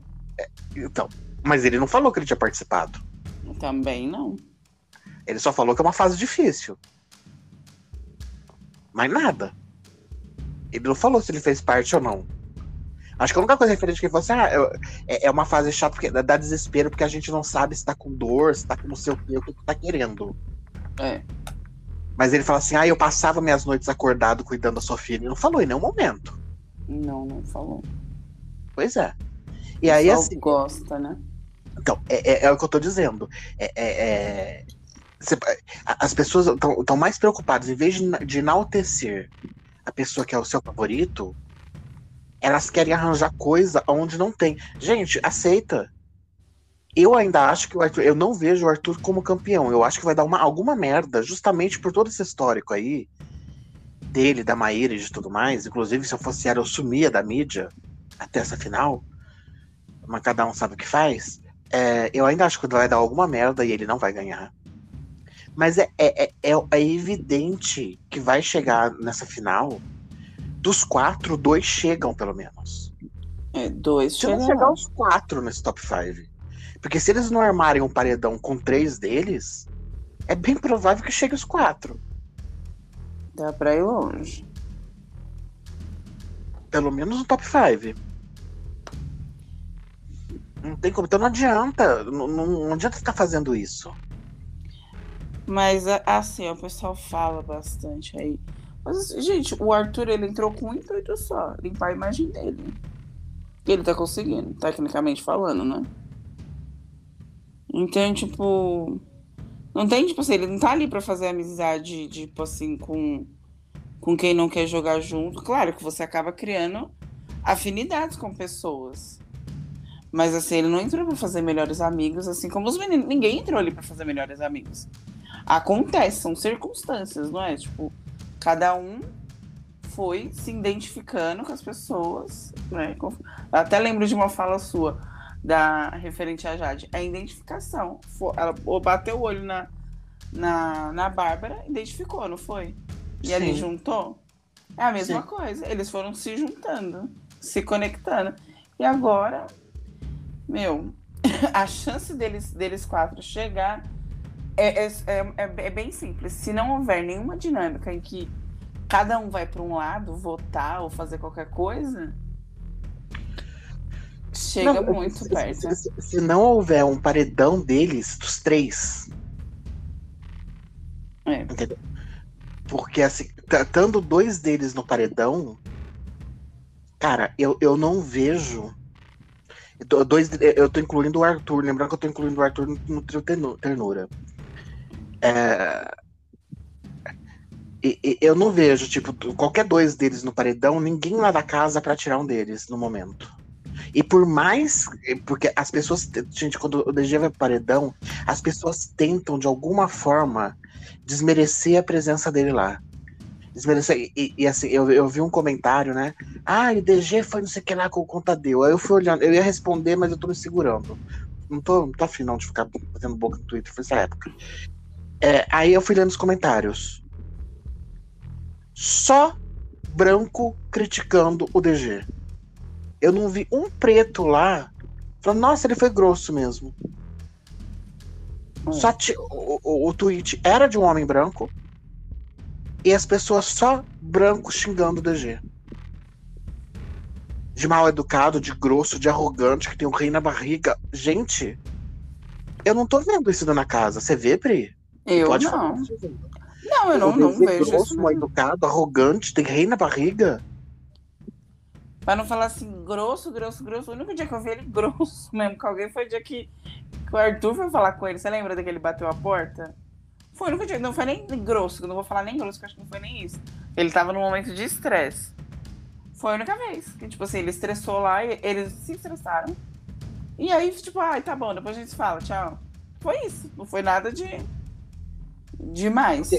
Então, mas ele não falou que ele tinha participado. Também não. Ele só falou que é uma fase difícil. Mas nada. Ele não falou se ele fez parte ou não. Acho que a única coisa referente que ele falou assim, ah, é, é uma fase chata, porque dá desespero, porque a gente não sabe se tá com dor, se tá com não sei o que, o que tá querendo. É. Mas ele fala assim, ah, eu passava minhas noites acordado cuidando da Sofia. Ele não falou em nenhum momento. Não, não falou. Pois é. E aí, assim. gosta, né? Então, é, é, é, o que eu tô dizendo. É, é, é as pessoas estão mais preocupadas, em vez de, de enaltecer a pessoa que é o seu favorito, elas querem arranjar coisa onde não tem. Gente, aceita. Eu ainda acho que o Arthur. Eu não vejo o Arthur como campeão. Eu acho que vai dar uma, alguma merda, justamente por todo esse histórico aí. Dele, da Maíra e de tudo mais. Inclusive, se eu fosse ela, eu sumia da mídia até essa final. Mas cada um sabe o que faz. É, eu ainda acho que vai dar alguma merda e ele não vai ganhar. Mas é, é, é, é evidente que vai chegar nessa final dos quatro, dois chegam, pelo menos. É, dois chegam. Se chegar os quatro nesse top 5. Porque se eles não armarem um paredão com três deles, é bem provável que chegue os quatro. Dá pra ir longe. Pelo menos no top 5. Não tem como. Então não adianta. Não, não, não adianta ficar fazendo isso. Mas assim, o pessoal fala bastante aí. Mas, gente, o Arthur ele entrou com um intuito só, limpar a imagem dele. E ele tá conseguindo, tecnicamente falando, né? Então, tipo. Não tem, tipo assim, ele não tá ali pra fazer amizade, tipo assim, com, com quem não quer jogar junto. Claro que você acaba criando afinidades com pessoas. Mas assim, ele não entrou pra fazer melhores amigos, assim como os meninos. Ninguém entrou ali pra fazer melhores amigos. Acontece, são circunstâncias, não é? Tipo, cada um foi se identificando com as pessoas, né? Eu até lembro de uma fala sua da referente a Jade, a identificação. Ela bateu o olho na, na, na Bárbara, identificou, não foi? E Sim. ali juntou. É a mesma Sim. coisa. Eles foram se juntando, se conectando. E agora, meu, [COUGHS] a chance deles, deles quatro chegar é, é, é, é, bem simples. Se não houver nenhuma dinâmica em que cada um vai para um lado, votar ou fazer qualquer coisa, chega não, muito se, perto. Se, se, se, não houver um paredão deles, dos três. É. Entendeu? Porque assim, estando dois deles no paredão, cara, eu, eu não vejo. Dois, eu tô incluindo o Arthur, lembrando que eu tô incluindo o Arthur no, no trio ternura. É, eu não vejo, tipo, qualquer dois deles no paredão, ninguém lá da casa para tirar um deles no momento. E por mais. Porque as pessoas. Gente, quando o DG vai pro paredão, as pessoas tentam, de alguma forma, desmerecer a presença dele lá. Desmerecer. E, e assim, eu, eu vi um comentário, né? Ah, o DG foi não sei o que lá com o contadeu. Aí eu fui olhando, eu ia responder, mas eu tô me segurando. Não tô, não tô afim não de ficar fazendo boca no Twitter, foi essa época. É, aí eu fui lendo os comentários. Só branco criticando o DG. Eu não vi um preto lá falando, nossa, ele foi grosso mesmo. Hum. Só o, o, o tweet era de um homem branco e as pessoas só branco xingando o DG. De mal educado, de grosso, de arrogante, que tem um rei na barriga. Gente, eu não tô vendo isso na casa. Você vê, Pri? Eu Pode não. Falar, não, eu não, não vejo grosso, isso. Mal educado, arrogante, tem rei na barriga. Pra não falar assim, grosso, grosso, grosso. O único dia que eu vi ele [LAUGHS] grosso mesmo com alguém foi o dia que, que o Arthur foi falar com ele. Você lembra daquele bateu a porta? Foi o único dia, não foi nem grosso, não vou falar nem grosso, que acho que não foi nem isso. Ele tava num momento de estresse. Foi a única vez. Que, tipo assim, ele estressou lá e eles se estressaram. E aí, tipo, ai, tá bom, depois a gente fala, tchau. Foi isso. Não foi nada de Demais.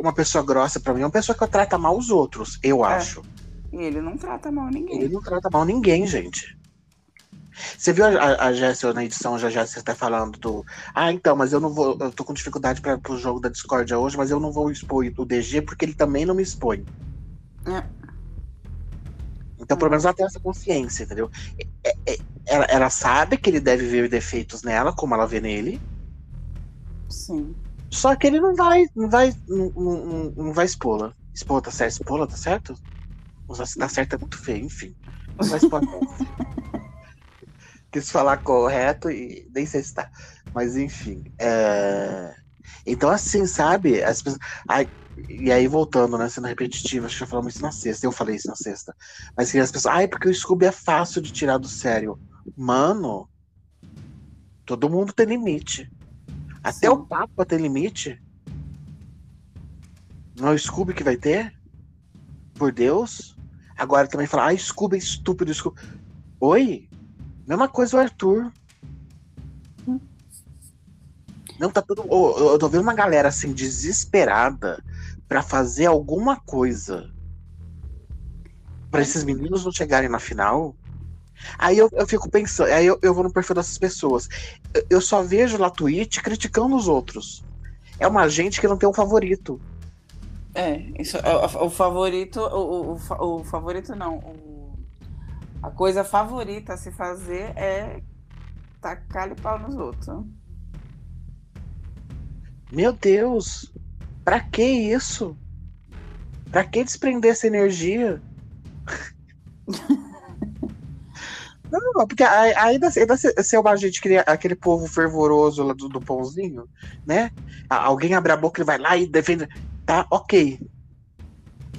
Uma pessoa grossa para mim é uma pessoa que trata mal os outros, eu é. acho. E ele não trata mal ninguém. Ele não trata mal ninguém, gente. Você viu a, a Jéssica na edição, já já você está falando do. Ah, então, mas eu não vou. Eu tô com dificuldade para o jogo da Discordia hoje, mas eu não vou expor o DG porque ele também não me expõe. É. Então, pelo menos ela tem essa consciência, entendeu? É, é, ela, ela sabe que ele deve ver defeitos nela, como ela vê nele. Sim. Só que ele não vai, não vai, não, não, não vai expô-la. Expô, tá certo? Expô-la, tá certo? Se tá certo é muito feio, enfim. Vai expô [LAUGHS] Quis falar correto e nem sei se tá. Mas enfim. É... Então, assim, sabe? As pessoas. Ai, e aí, voltando, né? Sendo repetitivo, acho que eu falamos isso na sexta. Eu falei isso na sexta. Mas que as pessoas. Ai, porque o Scooby é fácil de tirar do sério. Mano, todo mundo tem limite. Até Sim. o Papa tem limite. Não é o Scooby que vai ter? Por Deus? Agora também falar, ah, Scooby estúpido, Scooby. Oi? Mesma coisa o Arthur. Não, tá tudo. Eu tô vendo uma galera assim, desesperada para fazer alguma coisa. para esses meninos não chegarem na final. Aí eu, eu fico pensando, aí eu, eu vou no perfil dessas pessoas. Eu, só vejo lá Twitch criticando os outros. É uma gente que não tem um favorito. É, isso, o, o favorito, o, o, o, favorito não, a coisa favorita a se fazer é tacar pau nos outros. Meu Deus, pra que isso? Pra que desprender essa energia? [LAUGHS] Não, porque ainda, ainda ser uma gente que aquele povo fervoroso lá do, do pãozinho, né? Alguém abre a boca e vai lá e defende. Tá, ok.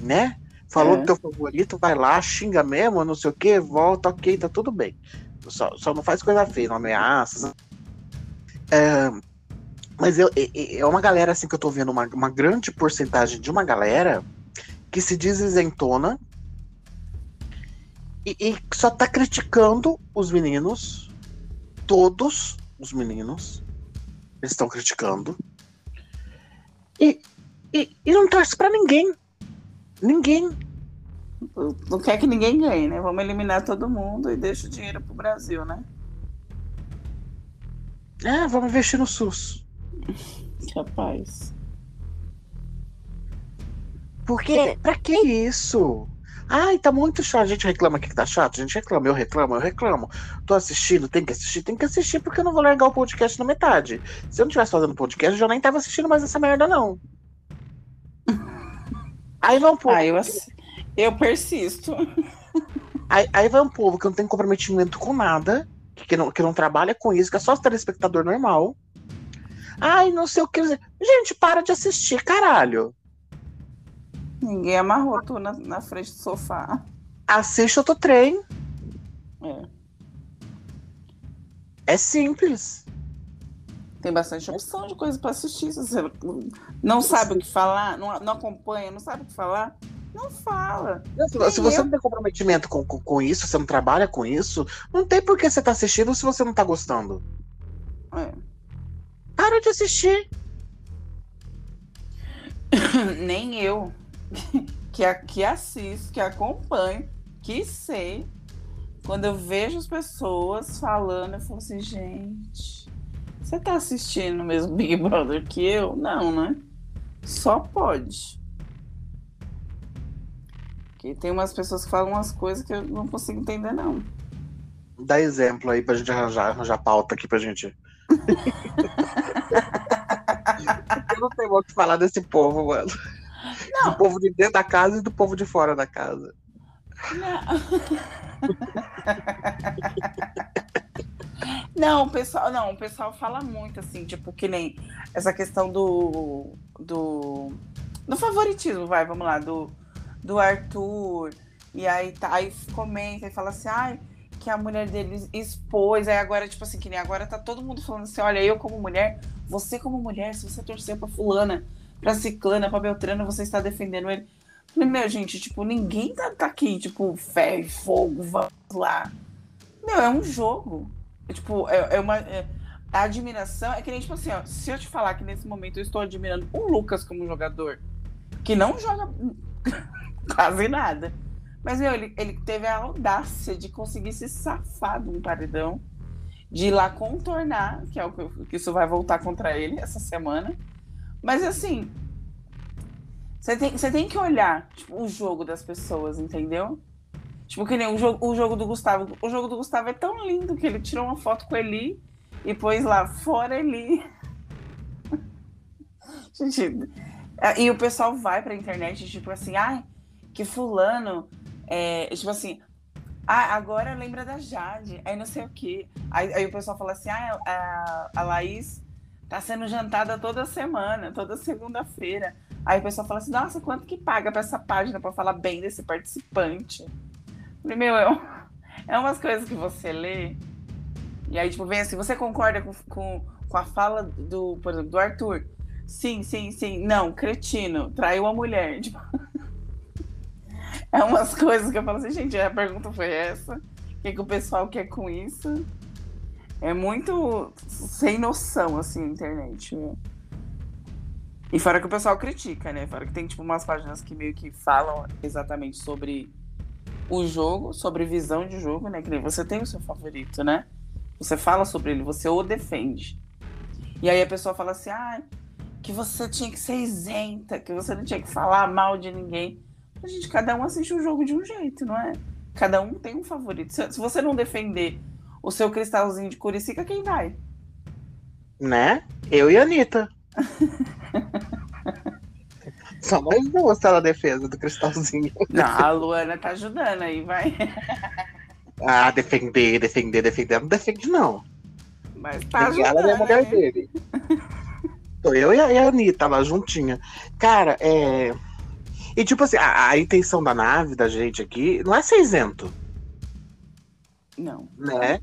Né? Falou é. do teu favorito, vai lá, xinga mesmo, não sei o que, volta, ok, tá tudo bem. Só, só não faz coisa feia, não ameaças. É, mas eu, é, é uma galera assim que eu tô vendo, uma, uma grande porcentagem de uma galera que se diz isentona e, e só tá criticando os meninos, todos os meninos, eles estão criticando. E, e, e não torce para ninguém. Ninguém. Não quer que ninguém ganhe, né? Vamos eliminar todo mundo e deixa o dinheiro pro Brasil, né? É, vamos investir no SUS. [LAUGHS] Capaz. Porque, pra que isso? Ai, tá muito chato. A gente reclama que tá chato, a gente reclama, eu reclamo, eu reclamo. Tô assistindo, tem que assistir, tem que assistir, porque eu não vou largar o podcast na metade. Se eu não tivesse fazendo podcast, eu já nem tava assistindo mais essa merda, não. Aí vai um povo. Ah, eu, eu persisto. [LAUGHS] Aí, aí vai um povo que não tem comprometimento com nada, que não, que não trabalha com isso, que é só telespectador normal. Ai, não sei o que. Gente, para de assistir, caralho. Ninguém amarrou tu na, na frente do sofá. Assiste outro trem. É. É simples. Tem bastante opção de coisa para assistir. Se você não sabe o que falar, não, não acompanha, não sabe o que falar, não fala. Se, se você eu... não tem comprometimento com, com, com, isso, você não trabalha com isso, não tem por que você tá assistindo se você não tá gostando. É. Para de assistir. [COUGHS] Nem eu. [LAUGHS] que, que assisto, que acompanho, que sei. Quando eu vejo as pessoas falando, eu falo assim, gente, você tá assistindo mesmo Big Brother que eu? Não, né? Só pode. Que tem umas pessoas que falam umas coisas que eu não consigo entender, não. Dá exemplo aí pra gente arranjar, arranjar pauta aqui pra gente. [LAUGHS] eu não tenho o que falar desse povo, mano. Não. Do povo de dentro da casa e do povo de fora da casa. Não. [LAUGHS] não, o pessoal, não, o pessoal fala muito assim, tipo, que nem essa questão do do, do favoritismo, vai, vamos lá, do, do Arthur. E aí tá, aí comenta e fala assim, ai, que a mulher dele expôs, aí agora, tipo assim, que nem agora tá todo mundo falando assim, olha, eu como mulher, você como mulher, se você torcer pra fulana, pra ciclana, pra beltrana, você está defendendo ele. Meu, gente, tipo, ninguém tá, tá aqui, tipo, fé e fogo, vamos lá. Meu, é um jogo. Tipo, é, é uma. É, a admiração é que nem, tipo assim, ó, se eu te falar que nesse momento eu estou admirando o Lucas como jogador, que não joga [LAUGHS] quase nada. Mas, meu, ele, ele teve a audácia de conseguir se safar de um paredão, de ir lá contornar, que é o que, que isso vai voltar contra ele essa semana. Mas, assim, você tem, você tem que olhar tipo, o jogo das pessoas, entendeu? Tipo, que nem o jogo, o jogo do Gustavo. O jogo do Gustavo é tão lindo que ele tirou uma foto com Eli e pôs lá, fora Eli. [LAUGHS] Gente, é, e o pessoal vai pra internet, tipo assim, ai, que fulano. É, tipo assim, ah, agora lembra da Jade, aí não sei o quê. Aí, aí o pessoal fala assim, ah, a, a Laís tá sendo jantada toda semana, toda segunda-feira. Aí o pessoal fala assim, nossa, quanto que paga pra essa página pra falar bem desse participante? Meu, é, um, é umas coisas que você lê. E aí, tipo, vem assim, você concorda com, com, com a fala do, por exemplo, do Arthur? Sim, sim, sim. Não, cretino, traiu a mulher. [LAUGHS] Tipo, é umas coisas que eu falo assim, gente, a pergunta foi essa. O que, que o pessoal quer com isso? É muito sem noção, assim, a internet. Viu? E fora que o pessoal critica, né? Fora que tem, tipo, umas páginas que meio que falam exatamente sobre o jogo, sobre visão de jogo, né? Que você tem o seu favorito, né? Você fala sobre ele, você o defende. E aí a pessoa fala assim, ah, que você tinha que ser isenta, que você não tinha que falar mal de ninguém. A gente, cada um assiste o jogo de um jeito, não é? Cada um tem um favorito. Se, se você não defender o seu cristalzinho de Curicica, quem vai? Né? Eu e a Anitta. [LAUGHS] Só nós duas tá na defesa do cristalzinho. [LAUGHS] Não, a Luana tá ajudando aí, vai. Ah, defender, defender, defender. Não defende, não. Mas tá ajudando. Ela é a mulher dele. Tô eu e a, e a Anitta lá juntinha. Cara, é. E tipo assim, a, a, intenção da nave, da gente aqui, não é ser isento. Não. Né?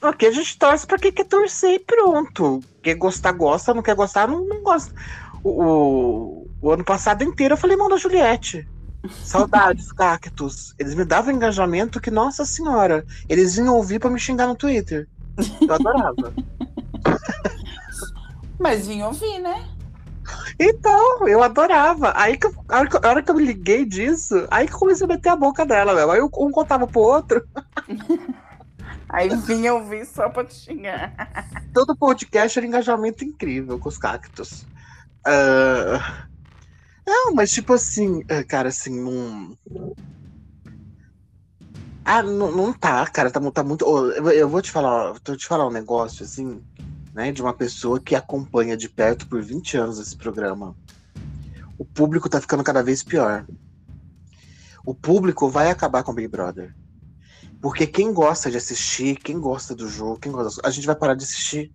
Porque a gente torce pra quem quer torcer e pronto. Quer gostar, gosta, não quer gostar, não, não gosta. O, o, ano passado inteiro eu falei mal da Juliette. Saudades, [LAUGHS] cactus. Eles me davam engajamento que, nossa senhora, eles vinham ouvir pra me xingar no Twitter. Eu adorava. [LAUGHS] Mas vinham ouvir, né? Então, eu adorava. Aí que, a, hora que, a hora que eu me liguei disso, aí que eu comecei a meter a boca dela, mesmo. Aí um contava pro outro. [LAUGHS] Aí vinha ouvir só pra te xingar. Todo podcast era engajamento incrível com os cactos. Uh... Não, mas tipo assim, ah, cara, assim, não. Ah, não, não tá, cara, tá, tá muito. Eu vou te falar, vou te falar um negócio, assim, né, de uma pessoa que acompanha de perto por 20 anos esse programa. O público tá ficando cada vez pior. O público vai acabar com o Big Brother. Porque quem gosta de assistir, quem gosta do jogo, quem gosta. A gente vai parar de assistir.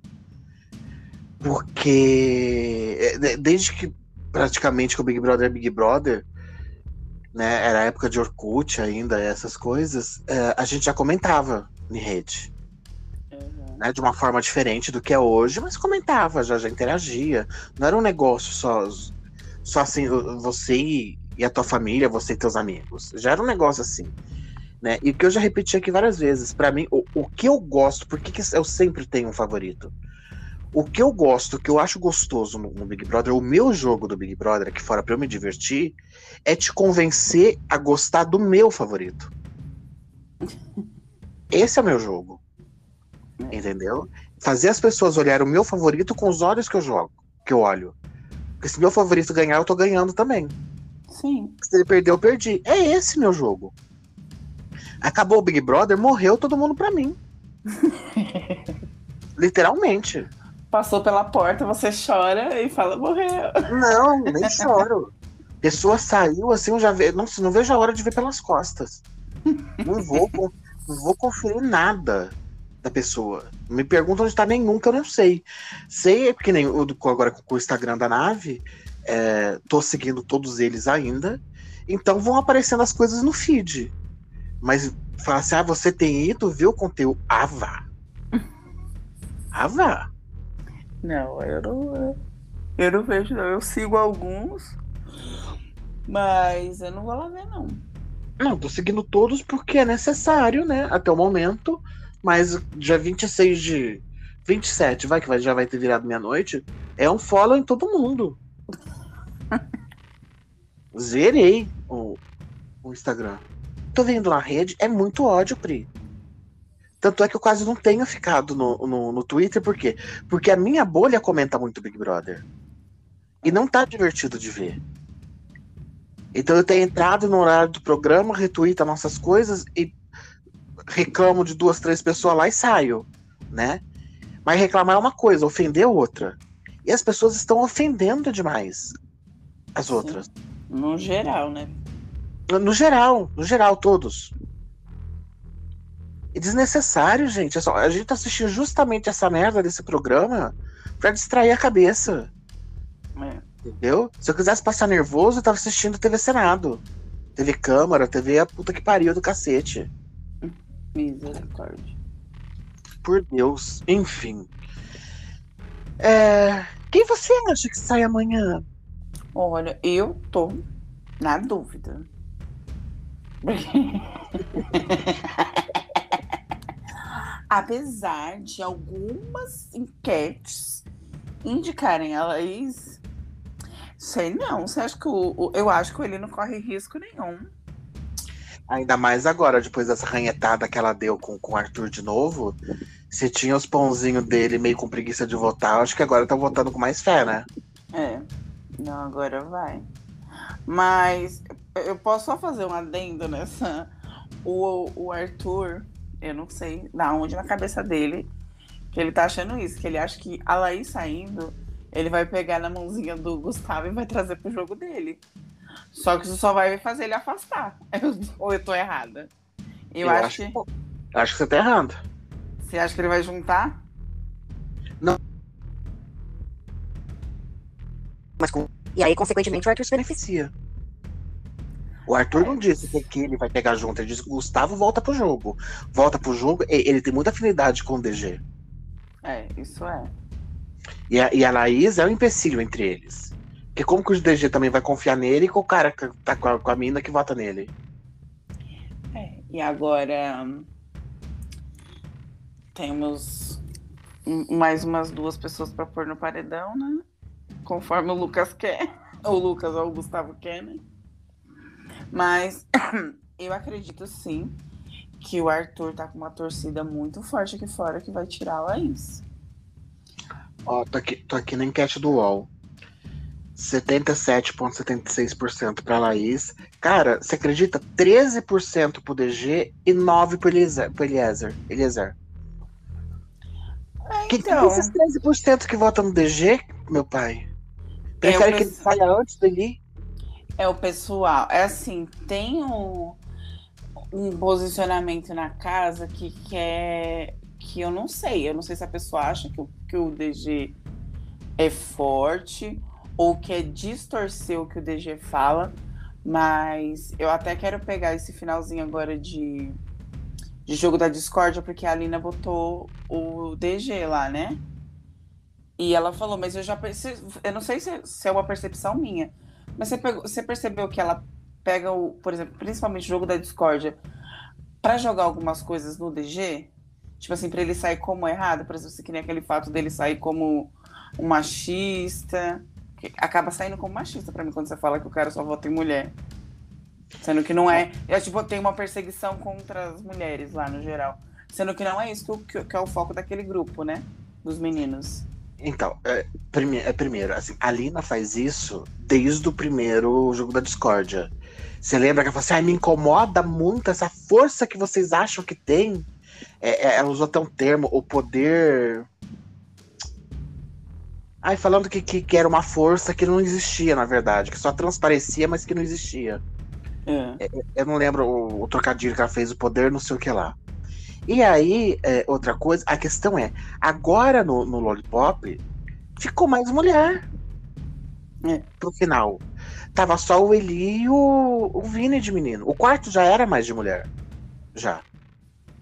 Porque é, desde que praticamente que o Big Brother é Big Brother, né? Era a época de Orkut ainda, essas coisas, é, a gente já comentava em rede. Uhum. Né, de uma forma diferente do que é hoje, mas comentava, já, já interagia. Não era um negócio só, só assim, você e a tua família, você e teus amigos. Já era um negócio assim. Né? E o que eu já repeti aqui várias vezes, para mim, o, o que eu gosto, por que eu sempre tenho um favorito? O que eu gosto, o que eu acho gostoso no, no, Big Brother, o meu jogo do Big Brother aqui fora para eu me divertir, é te convencer a gostar do meu favorito. Esse é o meu jogo. Entendeu? Fazer as pessoas olharem o meu favorito com os olhos que eu jogo, que eu olho. Porque se meu favorito ganhar, eu tô ganhando também. Sim. Se ele perder, eu perdi. É esse meu jogo. Acabou o Big Brother, morreu todo mundo pra mim. [LAUGHS] Literalmente. Passou pela porta, você chora e fala, morreu. Não, nem choro. Pessoa saiu assim, eu já vejo. Não, não vejo a hora de ver pelas costas. Não vou, não vou conferir nada da pessoa. Me perguntam onde tá nenhum que eu não sei. Sei, porque nem agora com o Instagram da nave, é, tô seguindo todos eles ainda. Então vão aparecendo as coisas no feed. Mas falar assim, ah, você tem ido ver o conteúdo. Ah, vá. Ah, vá. Não, eu não, eu não vejo, não. Eu sigo alguns, mas eu não vou lá ver, não. Não, tô seguindo todos porque é necessário, né? Até o momento. Mas dia 26 de. 27, vai que vai, já vai ter virado meia-noite. É um follow em todo mundo. [LAUGHS] Zerei o, o Instagram. Tô vendo na rede, é muito ódio, Pri. Tanto é que eu quase não tenho ficado no, no, no Twitter, por quê? Porque a minha bolha comenta muito Big Brother. E não tá divertido de ver. Então eu tenho entrado no horário do programa, retuito nossas coisas e reclamo de duas, três pessoas lá e saio, né? Mas reclamar é uma coisa, ofender é outra. E as pessoas estão ofendendo demais as outras. No geral, né? No geral, no geral, todos. É desnecessário, gente. É só, a gente tá assistindo justamente essa merda desse programa pra distrair a cabeça. É. Entendeu? Se eu quisesse passar nervoso, eu tava assistindo TV Senado. TV Câmara, TV a puta que pariu do cacete. Misericórdia. Por Deus. Enfim. É... Quem você acha que sai amanhã? Olha, eu tô na dúvida. [LAUGHS] Apesar de algumas enquetes indicarem a Laís, sei não. Você acha que o, o, eu acho que ele não corre risco nenhum. Ainda mais agora, depois dessa ranhetada que ela deu com, com o Arthur de novo. Se tinha os pãozinhos dele meio com preguiça de votar, acho que agora tá votando com mais fé, né? É. Não, agora vai. Mas eu posso só fazer um adendo nessa. O, o Arthur, eu não sei da onde na cabeça dele que ele tá achando isso, que ele acha que a Laís saindo, ele vai pegar na mãozinha do Gustavo e vai trazer pro jogo dele. Só que isso só vai fazer ele afastar. [LAUGHS] Ou eu tô errada? Eu, eu acho, acho que. Acho que você tá errado. Você acha que ele vai juntar? Não. Mas com... E aí, consequentemente, o Arthur se beneficia. O Arthur não disse que ele vai pegar junto, ele disse que o Gustavo volta pro jogo. Volta pro jogo, ele tem muita afinidade com o DG. É, isso é. E a, e a Laís é um empecilho entre eles. Porque como que o DG também vai confiar nele e com o cara que tá com a, com a mina que vota nele? É, e agora temos mais umas duas pessoas para pôr no paredão, né? Conforme o Lucas quer. Ou [LAUGHS] o Lucas ou o Gustavo quer, né? Mas [COUGHS] eu acredito sim que o Arthur tá com uma torcida muito forte aqui fora que vai tirar a Laís. Ó, tô aqui, tô aqui na enquete do UOL. 77,76% para Laís. Cara, você acredita? 13% pro DG e 9% pro Eliezer. Pro Eliezer. Eliezer. É, então... Que esses 13% que votam no DG, meu pai? Prefere é, que ele saia antes dele? É o pessoal. É assim, tem um, um posicionamento na casa que quer. Que eu não sei. Eu não sei se a pessoa acha que, que o DG é forte ou quer distorcer o que o DG fala. Mas eu até quero pegar esse finalzinho agora de, de jogo da discórdia, porque a Alina botou o DG lá, né? E ela falou, mas eu já percebi, eu não sei se, se, é uma percepção minha, mas você, pegou, você percebeu que ela pega o, por exemplo, principalmente o jogo da discórdia, para jogar algumas coisas no DG? Tipo assim, pra ele sair como errado, por exemplo, que nem aquele fato dele sair como um machista, que acaba saindo como machista para mim quando você fala que o cara só vota em mulher. Sendo que não é. Eu, tipo, tem uma perseguição contra as mulheres lá no geral. Sendo que não é isso que, que é o foco daquele grupo, né? Dos meninos. Então, é, prime é, primeiro, assim, a Lina faz isso desde o primeiro jogo da discórdia. Você lembra que ela falou assim, ah, me incomoda muito essa força que vocês acham que tem. É, é, ela usou até um termo, o poder. Ai, falando que, que, que, era uma força que não existia, na verdade, que só transparecia, mas que não existia. É. é eu não lembro o, o trocadilho que ela fez, o poder não sei o que lá. E aí, é, outra coisa, a questão é, agora no, no Lollipop, ficou mais mulher. É. Pro final. Tava só o Eli e o, o Vini de menino. O quarto já era mais de mulher. Já.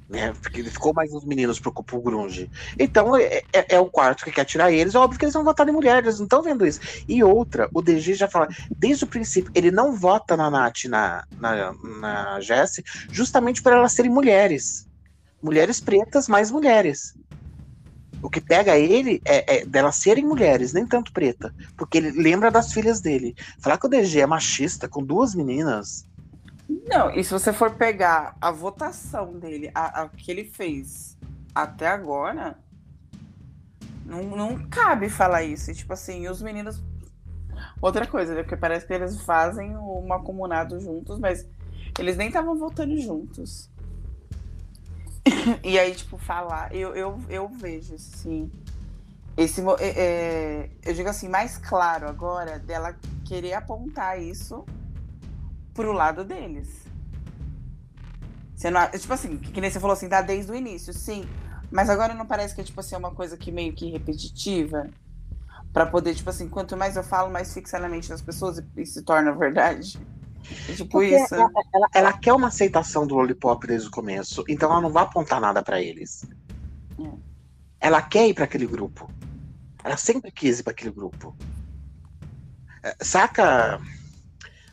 Né? Porque ficou mais os meninos pro, pro Grunge. Então é, é, é, o quarto que quer tirar eles. Óbvio que eles vão votar em mulher, eles não estão vendo isso. E outra, o DG já fala, desde o princípio, ele não vota na Nath na, na, na Jess, justamente por elas serem mulheres mulheres pretas mais mulheres. O que pega ele é, é delas serem mulheres, nem tanto preta. Porque ele lembra das filhas dele. Falar que o DG é machista com duas meninas. Não, e se você for pegar a votação dele, a, a que ele fez até agora, não, não cabe falar isso. E, tipo assim, os meninos. Outra coisa, né? Porque parece que eles fazem um acumunado juntos, mas eles nem estavam votando juntos. E aí, tipo, falar, eu, eu, eu vejo, assim. Esse, é, é, eu digo assim, mais claro agora dela querer apontar isso pro lado deles. Você não, tipo assim, que nem você falou assim, tá desde o início, sim. Mas agora não parece que é tipo assim, é uma coisa que meio que repetitiva? para poder, tipo assim, quanto mais eu falo, mais fixa na mente das pessoas e, e se torna verdade. É tipo Porque isso. Ela, ela, ela, quer uma aceitação do Lollipop desde o começo, então ela não vai apontar nada para eles. É. Ela quer ir para aquele grupo. Ela sempre quis ir para aquele grupo. É, saca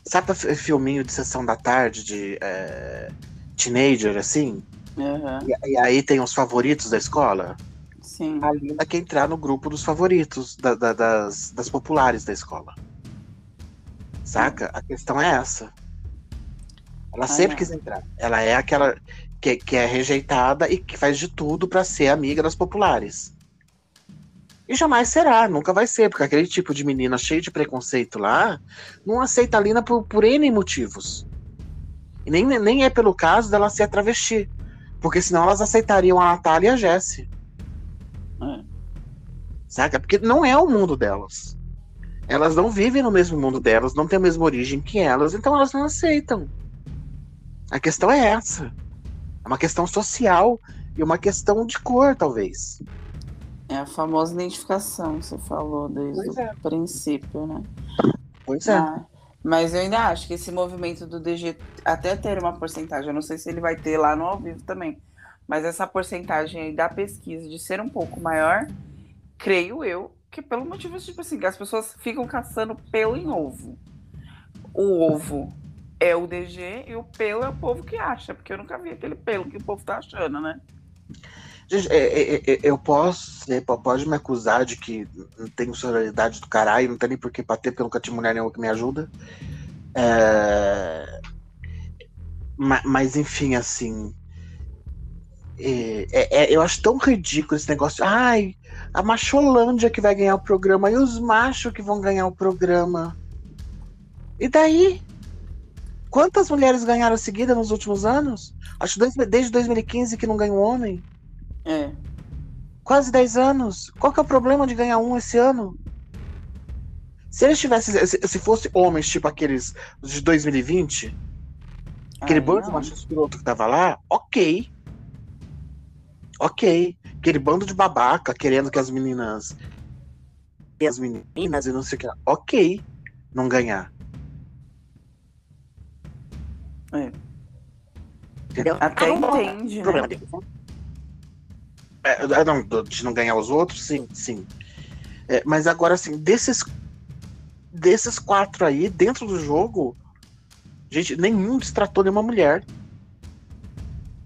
Sabe filminho de sessão da tarde de é, teenager, assim? Uhum. E, e, aí tem os favoritos da escola? Sim. A Linda quer entrar no grupo dos favoritos, da, da, das, das populares da escola. Saca? A questão é essa. Ela ah, sempre quis entrar. Ela é aquela que, que é rejeitada e que faz de tudo para ser amiga das populares. E jamais será, nunca vai ser, porque aquele tipo de menina cheia de preconceito lá não aceita a Lina por, por N motivos. E nem, nem é pelo caso dela ser travesti. Porque senão elas aceitariam a Natália e a Jessie. É. Saca? Porque não é o mundo delas. Elas não vivem no mesmo mundo delas, não têm a mesma origem que elas, então elas não aceitam. A questão é essa. É uma questão social e uma questão de cor, talvez. É a famosa identificação, você falou desde pois o é. princípio, né? Pois é. Ah, mas eu ainda acho que esse movimento do DG, até ter uma porcentagem, eu não sei se ele vai ter lá no ao vivo também, mas essa porcentagem aí da pesquisa de ser um pouco maior, creio eu, que pelo motivo, tipo assim, as pessoas ficam caçando pelo em ovo. O ovo é o DG e o pelo é o povo que acha, porque eu nunca vi aquele pelo que o povo tá achando, né? Gente, é, é, é, eu posso, pode me acusar de que não tenho sororidade do caralho, não tem nem por que bater, porque eu nunca tive mulher nenhuma que me ajuda. É, mas, enfim, assim. É, é, é, eu acho tão ridículo esse negócio. Ai, a Macholândia que vai ganhar o programa e os machos que vão ganhar o programa. E daí? Quantas mulheres ganharam seguida nos últimos anos? Acho desde 2015 que não ganhou homem. É. Quase 10 anos. Qual que é o problema de ganhar um esse ano? Se eles tivessem. Se, se fosse homens, tipo aqueles de 2020, aquele Ai, bando de machos piloto que tava lá, ok. Ok. Aquele bando de babaca querendo que as meninas. E as meninas e não sei o que. Ok. Não ganhar. É. Entendeu? Até entende, né? É, é, não, de não ganhar os outros, sim, sim. É, mas agora, assim, desses, desses quatro aí, dentro do jogo, gente, nenhum destratou nenhuma mulher.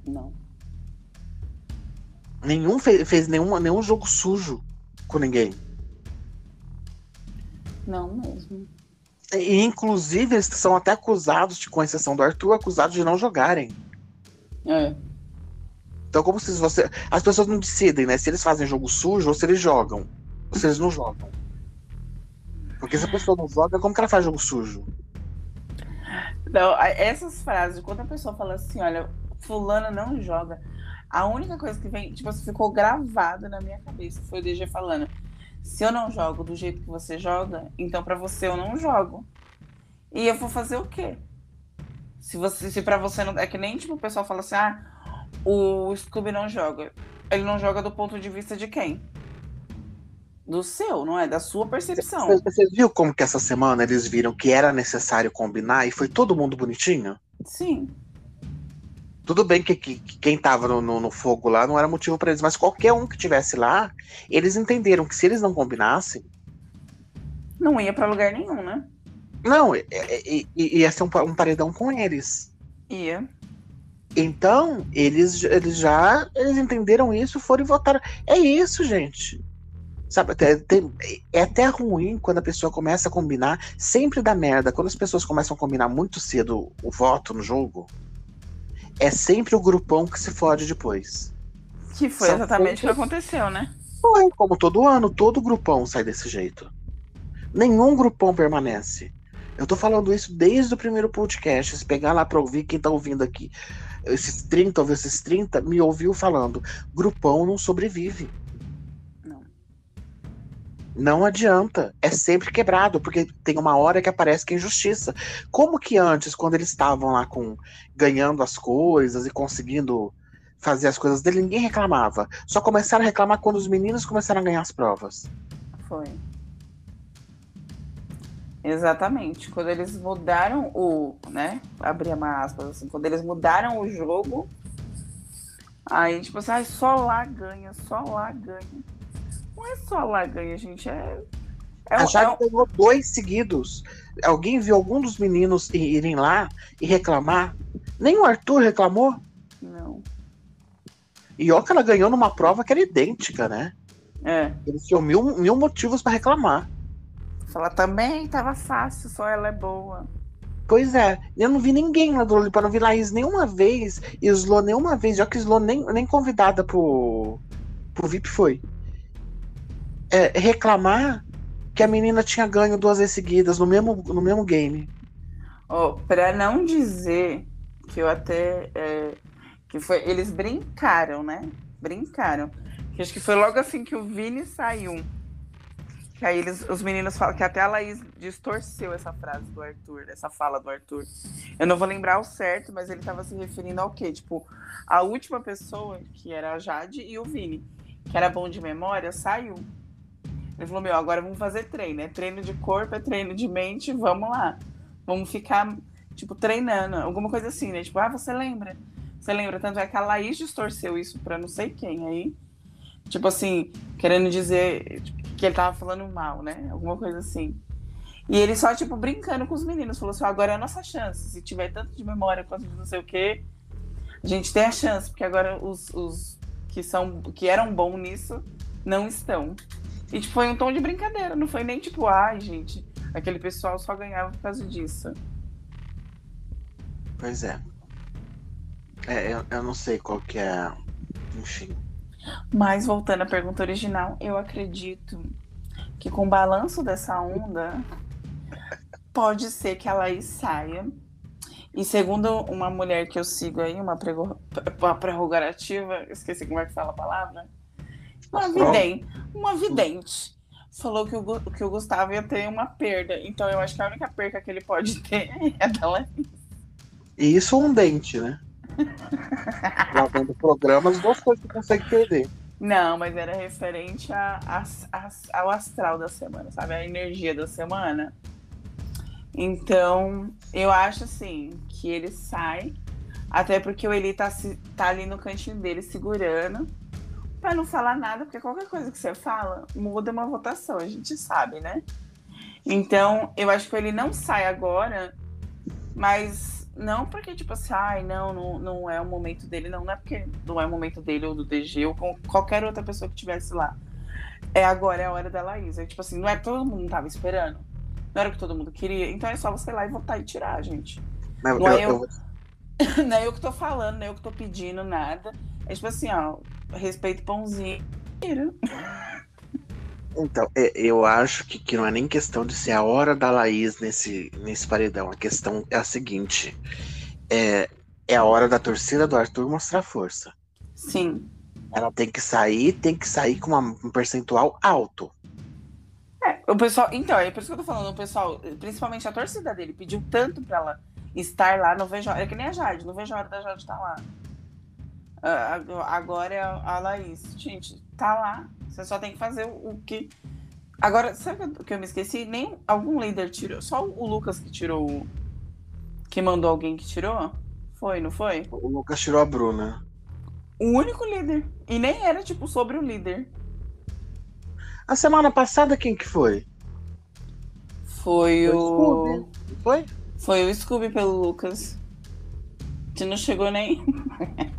Não. Nenhum fez, fez nenhum, nenhum jogo sujo com ninguém. Não mesmo. E, inclusive, eles são até acusados, com exceção do Arthur, acusados de não jogarem. É. Então, como se você. As pessoas não decidem, né? Se eles fazem jogo sujo ou se eles jogam. Ou se eles não jogam. Porque se a pessoa não joga, como que ela faz jogo sujo? Não, essas frases, quando a pessoa fala assim, olha, fulano não joga, a única coisa que vem, tipo, assim, ficou gravado na minha cabeça foi o DG falando: se eu não jogo do jeito que você joga, então para você eu não jogo. E eu vou fazer o quê? Se você, se para você não é que nem tipo o pessoal fala assim: "Ah, o Scooby não joga. Ele não joga do ponto de vista de quem? Do seu, não é? Da sua percepção. Você, você viu como que essa semana eles viram que era necessário combinar e foi todo mundo bonitinho? Sim. Tudo bem que, que, que quem tava no, no, no, fogo lá não era motivo para eles, mas qualquer um que tivesse lá, eles entenderam que se eles não combinassem. Não ia para lugar nenhum, né? Não, ia ser um, um paredão com eles. Ia. Então, eles, eles já eles entenderam isso, foram e votaram. É isso, gente. Sabe, tem- é até ruim quando a pessoa começa a combinar, sempre dá merda. Quando as pessoas começam a combinar muito cedo o voto no jogo, é sempre o grupão que se fode depois. Que foi São exatamente o que aconteceu, né? Foi, como todo ano, todo grupão sai desse jeito. Nenhum grupão permanece. Eu tô falando isso desde o primeiro podcast. Se pegar lá pra ouvir, quem tá ouvindo aqui, esses 30, ouviu esses 30, me ouviu falando: grupão não sobrevive. Não. Adianta. É sempre quebrado, porque tem uma hora que aparece que é injustiça. Como que antes, quando eles estavam lá com ganhando as coisas e conseguindo fazer as coisas dele, ninguém reclamava. Só começaram a reclamar quando os meninos começaram a ganhar as provas. Foi. Exatamente. Quando eles mudaram o, né? Abrir uma aspas assim, quando eles mudaram o jogo, aí tipo assim, ai, só lá ganha, só lá ganha. Não é só lá ganha, gente, é é, a Jade é ganhou dois seguidos. Alguém viu algum dos meninos irem lá e reclamar? Nem o Arthur reclamou. não. E ó que ela ganhou numa prova que era idêntica, né? É. Eles tinham mil, mil motivos pra reclamar. Fala também, tava fácil, só ela é boa. Pois é, eu não vi ninguém lá do Lollipop, não vi Laís nenhuma vez e Slo nenhuma vez, já que Slo nem, nem convidada pro, pro VIP foi. É, reclamar que a menina tinha ganho duas vezes seguidas no mesmo, no mesmo game. Ó, pra não dizer que eu até. é, que foi. Eles brincaram, né? Brincaram. Acho que foi logo assim que o Vini saiu. Que aí eles, os meninos falam que até a Laís distorceu essa frase do Arthur, essa fala do Arthur. Eu não vou lembrar o certo, mas ele tava se referindo ao quê? Tipo, a última pessoa, que era a Jade e o Vini, que era bom de memória, saiu. Ele falou, meu, agora vamos fazer treino. É treino de corpo, é treino de mente, vamos lá. Vamos ficar, tipo, treinando. Alguma coisa assim, né? Tipo, ah, você lembra? Você lembra? Tanto é que a Laís distorceu isso pra não sei quem aí. Tipo assim, querendo dizer que ele tava falando mal, né? Alguma coisa assim. E ele só, tipo, brincando com os meninos. Falou assim, agora é a nossa chance. Se tiver tanto de memória quanto de não sei o quê, a gente tem a chance. Porque agora os, os que, são, que eram bons nisso não estão. E tipo, foi um tom de brincadeira. Não foi nem tipo, ai, gente, aquele pessoal só ganhava por causa disso. Pois é. É, eu, eu não sei qual que é. Enfim. Mas voltando à pergunta original, eu acredito que com o balanço dessa onda, pode ser que a Laís saia. E segundo uma mulher que eu sigo aí, uma, prego- uma prerrogativa, esqueci como é que fala a palavra. Uma vidente. Uma vidente. Falou que o, que o Gustavo ia ter uma perda. Então eu acho que a única perca que ele pode [LAUGHS] ter é da Laís. E isso um dente, né? [LAUGHS] Gravando programas, duas coisas que consegue perder. Não, mas era referente a, a- a- ao astral da semana, sabe? A energia da semana. Então, eu acho assim que ele sai, até porque o Eli tá, tá ali no cantinho dele segurando, pra não falar nada, porque qualquer coisa que você fala muda uma votação, a gente sabe, né? Então, eu acho que ele não sai agora, mas não porque, tipo assim, ai, não, não, não é o momento dele, não, não é porque não é o momento dele ou do DG ou com qualquer outra pessoa que estivesse lá. É agora, é a hora da Laís. É, tipo assim, não é todo mundo tava esperando. Não era o que todo mundo queria. Então é só você ir lá e votar e tirar, gente. Mas Não é eu- eu. eu- [LAUGHS] não é eu que tô falando, não é eu que tô pedindo nada. É tipo assim, ó, respeito pãozinho. Então, é, eu acho que, que não é nem questão de ser a hora da Laís nesse, nesse paredão. A questão é a seguinte: é, é a hora da torcida do Arthur mostrar força. Sim. Ela tem que sair, tem que sair com uma- um percentual alto. É, o pessoal. Então, é por isso que eu tô falando, o pessoal, principalmente a torcida dele, pediu tanto pra ela estar lá, não vejo. É que nem a Jade, não vejo a hora da Jade estar lá. Ah, ag- Agora é a Laís. Gente, tá lá. Você só tem que fazer o que. Agora, sabe o que eu me esqueci? Nem algum líder tirou. Só o Lucas que tirou. Que mandou alguém que tirou? Foi, não foi? O Lucas tirou a Bruna. O único líder. E nem era, tipo, sobre o líder. A semana passada, quem que foi? Foi Foi o Foi? Foi o Scooby pelo Lucas. Que não chegou nem. [LAUGHS]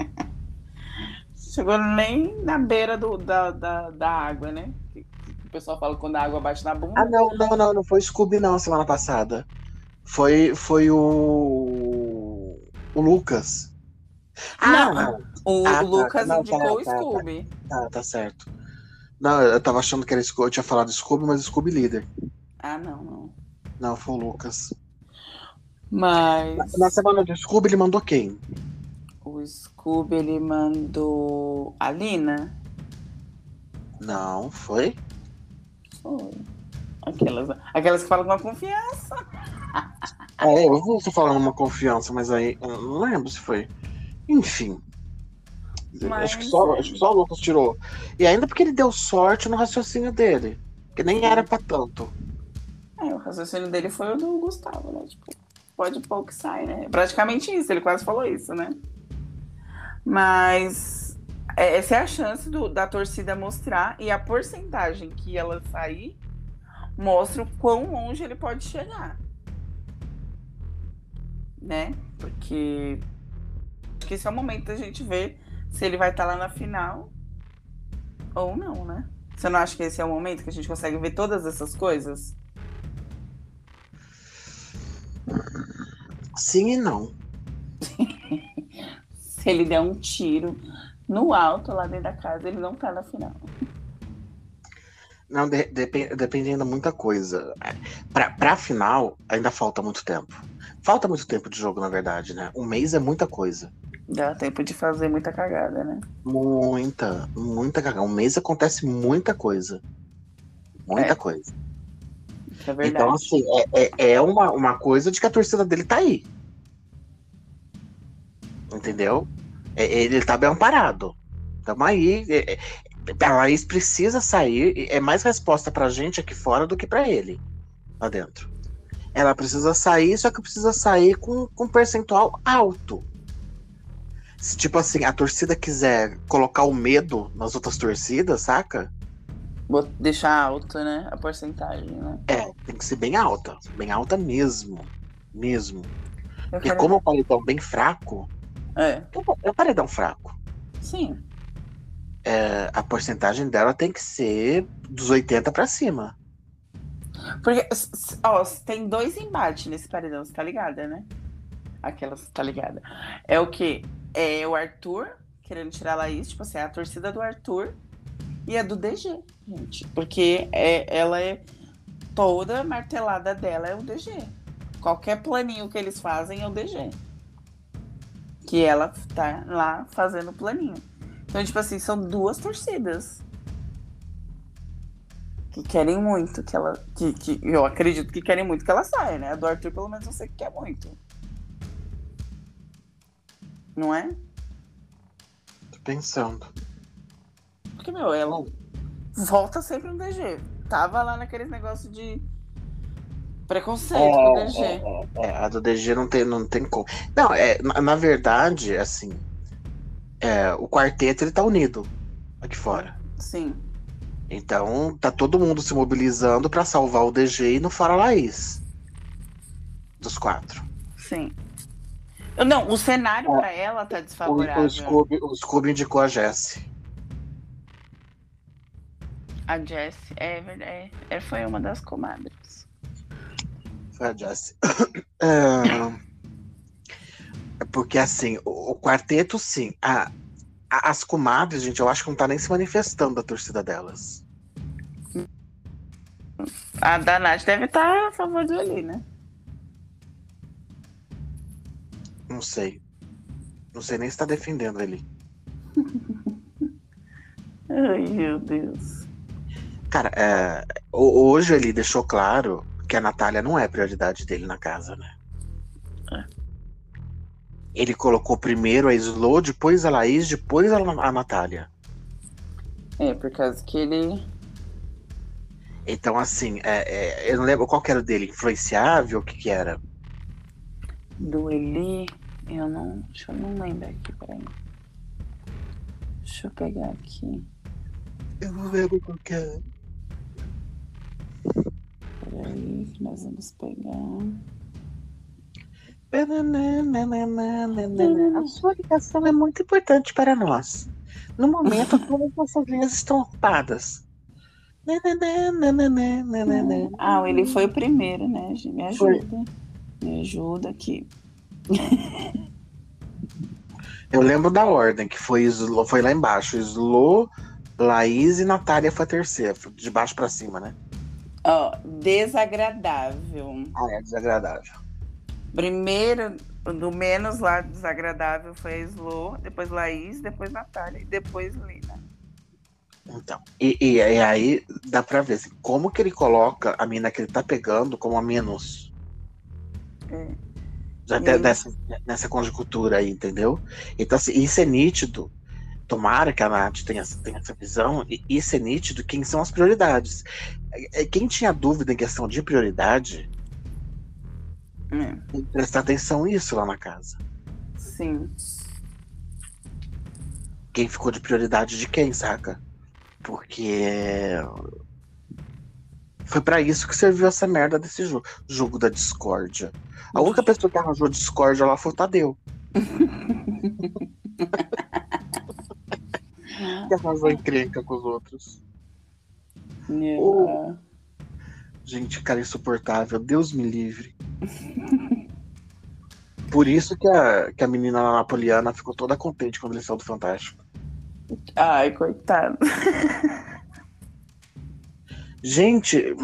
chegou nem na beira do, da, da, da água, né? Que- O pessoal fala quando a água bate na bunda. Ah, não, não, não, não foi Scooby não semana passada. Foi, foi o. O Lucas. Ah, Não, O Ah, tá, Lucas não, tá, indicou o tá, tá. Scooby. tá, tá certo. Não, eu tava achando que era Scooby, eu tinha falado Scooby, mas Scooby líder. Ah, não, não. Não, foi o Lucas. Mas Na, na semana do Scooby ele mandou quem? Scooby ele mandou a Lina. Não, foi? Foi. Aquelas, aquelas que falam com a confiança. É, eu vi você falando uma confiança, mas aí eu não lembro se foi. Enfim. Mas- Acho, que só, acho que só o Lucas tirou. E ainda porque ele deu sorte no raciocínio dele. Que nem era pra tanto. É, o raciocínio dele foi o do Gustavo, né? Tipo, pode pôr que sai, né? Praticamente isso, ele quase falou isso, né? Mas é, essa é a chance do- da torcida mostrar e a porcentagem que ela sair mostra o quão longe ele pode chegar. Né? Porque acho que esse é o momento da gente ver se ele vai estar lá na final ou não, né? Você não acha que esse é o momento que a gente consegue ver todas essas coisas? Sim e não. Se ele der um tiro no alto lá dentro da casa, ele não tá na final. Não, de- depen- depende ainda muita coisa. Pra, pra final, ainda falta muito tempo. Falta muito tempo de jogo, na verdade, né? Um mês é muita coisa. Dá tempo de fazer muita cagada, né? Muita, muita cagada. Um mês acontece muita coisa. Muita É. coisa. É verdade. Então, assim, é, é, é uma, uma coisa de que a torcida dele tá aí. Entendeu? É- ele tá bem amparado. Tamo aí. É, é, a Laís precisa sair. É mais resposta pra gente aqui fora do que pra ele lá dentro. Ela precisa sair, só que precisa sair com, com um percentual alto. Se, tipo assim, a torcida quiser colocar o medo nas outras torcidas, saca? Vou deixar alto, né? A porcentagem, né? É, tem que ser bem alta. Bem alta mesmo. Mesmo. Eu Porque quero- como é um paredão bem fraco, É, é um paredão fraco. sim. É, a porcentagem dela tem que ser dos 80 pra cima. Porque, ó, tem dois embates nesse paredão, você tá ligada, né? Aquelas, tá ligada? É o que? É o Arthur querendo tirar a Laís, tipo assim, a torcida do Arthur e a do DG, gente. Porque é, ela é toda martelada dela é o DG. Qualquer planinho que eles fazem é o DG. Que ela tá lá fazendo o planinho. Então, tipo assim, são duas torcidas que querem muito que ela. Que, que eu acredito que querem muito que ela saia, né? A do Arthur, pelo menos, eu sei que quer muito. Não é? Tô pensando. Porque, meu, ela volta sempre no DG. Tava lá naqueles negócios de preconceito com o DG. é, é, a do DG não tem, não tem como. Não, é, na, na verdade, assim, é, o quarteto ele tá unido aqui fora. Sim. Então tá todo mundo se mobilizando pra salvar o DG e no fora Laís. Dos quatro. Sim. Não, o cenário É. pra ela tá O, desfavorável. o, Scooby, o Scooby indicou a Jessie. A Jessie, é verdade. É, foi uma das comadres. Foi a Jessie. É, é porque assim, o, o quarteto, sim. A, a- as comadres, gente, eu acho que não tá nem se manifestando a torcida delas. A da Nath deve estar a favor do ali, né? Não sei. Não sei nem se tá defendendo ele. [LAUGHS] Ai, meu Deus. Cara, é, ho- hoje ele deixou claro que a Natália não é prioridade dele na casa, né? É. Ele colocou primeiro a Slow, depois a Laís, depois a, a Natália. É, por causa que ele. Então, assim, é, é, eu não lembro qual que era o dele, influenciável, o que que era? Do Eli. Eu não. Deixa eu não lembrar aqui, peraí. Deixa eu pegar aqui. Eu não lembro qual que era. Peraí, que nós vamos pegar. A sua ligação é muito importante para nós. No momento, [LAUGHS] todas nossas linhas estão ocupadas. Ah, ele foi o primeiro, né? Me ajuda. Me ajuda aqui. Eu lembro da ordem, que foi, foi lá embaixo. Slo, Laís e Natália foi a terceira. foi De baixo pra cima, né? Ó, desagradável. Ah, é desagradável. Primeiro, do menos lá desagradável foi a Slo, depois Laís, depois Natália e depois Lina. Então, e, e- e aí dá pra ver assim, como que ele coloca a mina que ele tá pegando como a menos. É. Já E nessa, nessa conjuntura aí, entendeu? Então, assim, isso é nítido. Tomara que a Nath tenha, essa- tenha essa visão, e isso é nítido quem são as prioridades. É, é, Quem tinha dúvida em questão de prioridade, É, tem que prestar atenção nisso lá na casa. sim. Quem ficou de prioridade de quem, saca? Porque foi pra isso que serviu essa merda desse jogo, jogo da discórdia. A única pessoa que arranjou discórdia lá foi o Tadeu. [LAUGHS] Que arranjou encrenca com os outros. É, Oh. Gente, cara insuportável. Deus me livre. [LAUGHS] Por isso que a, que a menina napoliana ficou toda contente quando ele saiu do Fantástico. Ai, coitado. Gente,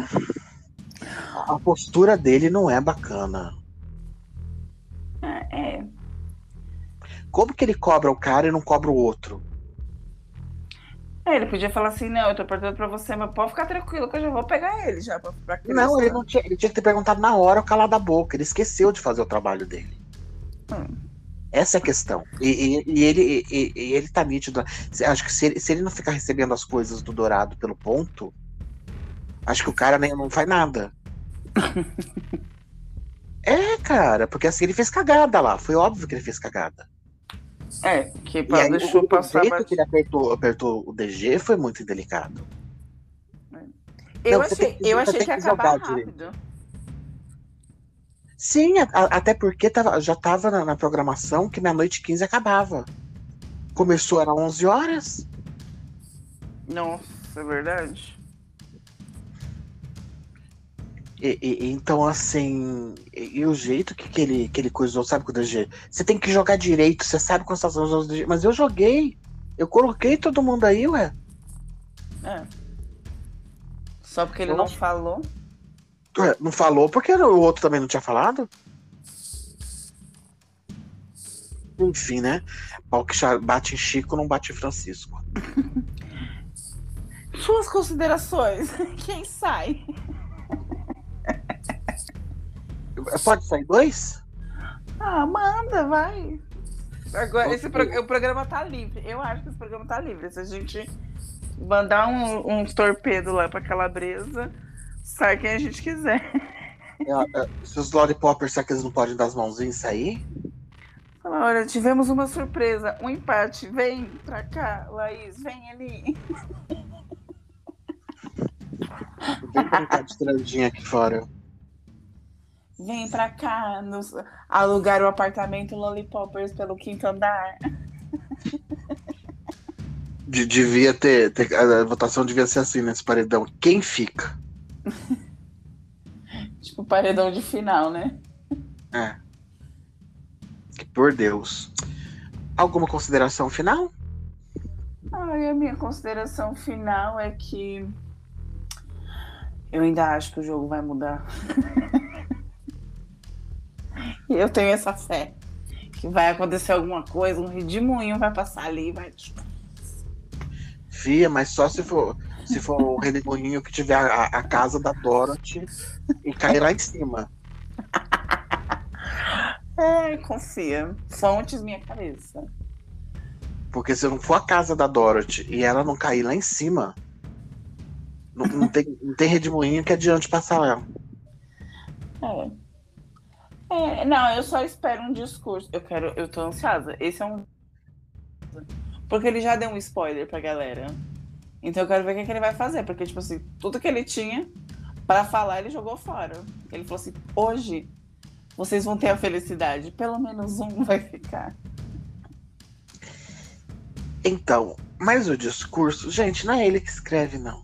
a postura dele não é bacana. É, Como que ele cobra o cara e não cobra o outro? É, ele podia falar assim, não, eu tô perguntando pra você, mas pode ficar tranquilo que eu já vou pegar ele já pra, pra Não, ele não tinha, ele tinha que ter perguntado na hora o calar da boca. Ele esqueceu de fazer o trabalho dele. Hum. Essa é a questão. E, e- e ele, e, e ele tá nítido. Acho que se ele, se ele não ficar recebendo as coisas do Dourado pelo ponto, acho que o cara nem, não faz nada. [LAUGHS] é, cara, porque assim ele fez cagada lá. Foi óbvio que ele fez cagada. É, que E pra aí, deixou o, passar o jeito batido. que ele apertou, apertou o DG foi muito indelicado. Eu Não, achei, que- eu achei que ia que jogar acabar direito. rápido. Sim, a- a- até porque tava- já tava na, na programação que meia-noite 15 acabava. Começou, era 11 horas. Nossa, é verdade. E, e- então, assim, e, e o jeito que, que, ele, que ele coisou, sabe, com o DG? Você tem que jogar direito, você sabe quais são as do DG. Mas eu joguei. Eu coloquei todo mundo aí, ué. É. Só porque ele não falou. Ué, Não falou porque o outro também não tinha falado? Enfim, né? Pau que bate em Chico, não bate em Francisco. [LAUGHS] Suas considerações. [LAUGHS] Quem sai? Pode sair dois? Ah, manda, vai. Agora, esse pro- o programa tá livre. Eu acho que esse programa tá livre. Se a gente mandar um, uns torpedos lá pra Calabresa, sai quem a gente quiser. É, é, se os Lollipoppers, será que eles não podem dar as mãozinhas e sair? Fala, olha, tivemos uma surpresa, um empate. Vem pra cá, Laís, vem ali. Vem brincar de trandinha aqui fora. Vem pra cá, nos, alugar o apartamento Lollipoppers pelo quinto andar. De- devia ter, ter- A votação devia ser assim nesse paredão. Quem fica? [LAUGHS] Tipo, paredão de final, né? É. Que por Deus. Alguma consideração final? Ai, a minha consideração final é que eu ainda acho que o jogo vai mudar. [LAUGHS] E eu tenho essa fé que vai acontecer alguma coisa, um redemoinho vai passar ali, e vai. Fia, mas só se for, se for o redemoinho que tiver a, a casa da Dorothy e cair lá em cima. [LAUGHS] Ai, confia. Fontes minha cabeça. Porque se não for a casa da Dorothy e ela não cair lá em cima, não, não tem, não tem redemoinho que adiante passar lá. É. É, não, eu só espero um discurso. Eu quero, eu tô ansiosa. Esse é um. Porque ele já deu um spoiler pra galera. Então eu quero ver o que, que ele vai fazer. Porque, tipo assim, tudo que ele tinha pra falar, ele jogou fora. Ele falou assim: hoje vocês vão ter a felicidade. Pelo menos um [LAUGHS] vai ficar. Então, mas o discurso, gente, não é ele que escreve, não.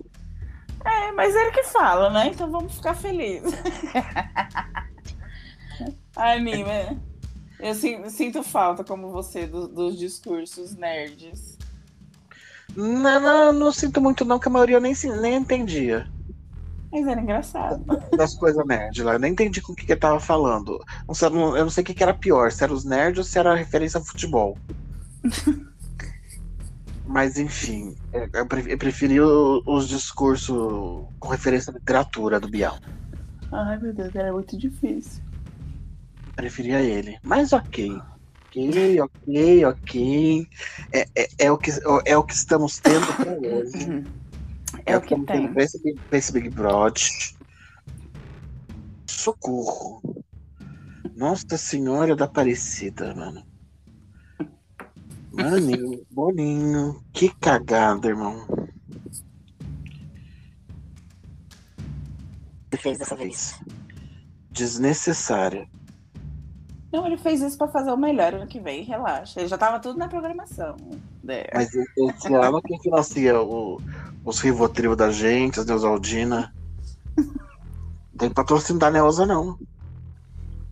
É, mas ele que fala, né? Então vamos ficar felizes. [LAUGHS] Anime. Eu sinto, falta, como você, do- dos discursos nerds. Não, não, não sinto muito não, que a maioria eu nem, nem entendia Mas era engraçado. das coisas nerd lá. Eu nem entendi com o que, que ele tava falando. Não sei- não- eu não sei o que, que era pior, se era os nerds ou se era a referência a futebol. [LAUGHS] Mas enfim, eu pre- eu preferi os discursos com referência à literatura do Bial. Ai, meu Deus, era muito difícil. Preferia ele. Mas ok. Ok, ok, ok. É, é, é o, que, é o que estamos tendo pra [LAUGHS] hoje. É o que tendo tem. esse, Big- pra esse Big Brother. Socorro. Nossa Senhora da Aparecida, mano. Maninho, [LAUGHS] boninho. Que cagada, irmão. Ele fez dessa vez. Desnecessária. Não, ele fez isso pra fazer o melhor ano que vem, relaxa. Ele já tava tudo na programação. É. Mas esse ano quem financia o, os Rivotril da gente, as Neusaldina? Tem patrocínio da Neuza, não.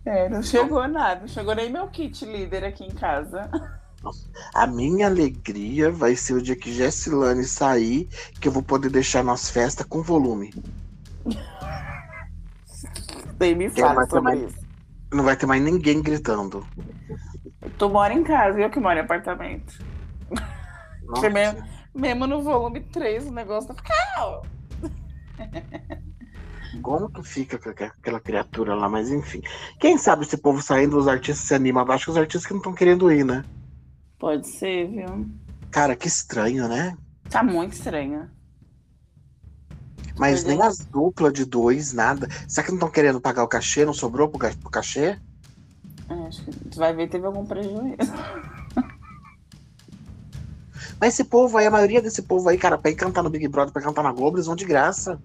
É, não chegou nada, não chegou nem meu kit líder aqui em casa. A minha alegria vai ser o dia que Jessilane sair, que eu vou poder deixar nas festas com volume. Tem me Eu fala sobre isso. Não vai ter mais ninguém gritando. Tu mora em casa, eu que moro em apartamento. Primeiro- Mesmo no volume 3, o negócio tá ficando. Como que fica aquela criatura lá? Mas enfim. Quem sabe esse povo saindo, os artistas se animam. Acho que os artistas que não estão querendo ir, né? Pode ser, viu? Cara, que estranho, né? Tá muito estranho. Mas Pois nem é. as duplas de dois, nada. Será que não estão querendo pagar o cachê? Não sobrou pro, pro cachê? É, acho que tu vai ver, teve algum prejuízo. [LAUGHS] Mas esse povo aí, a maioria desse povo aí, cara, pra ir cantar no Big Brother, pra cantar na Globo, eles vão de graça.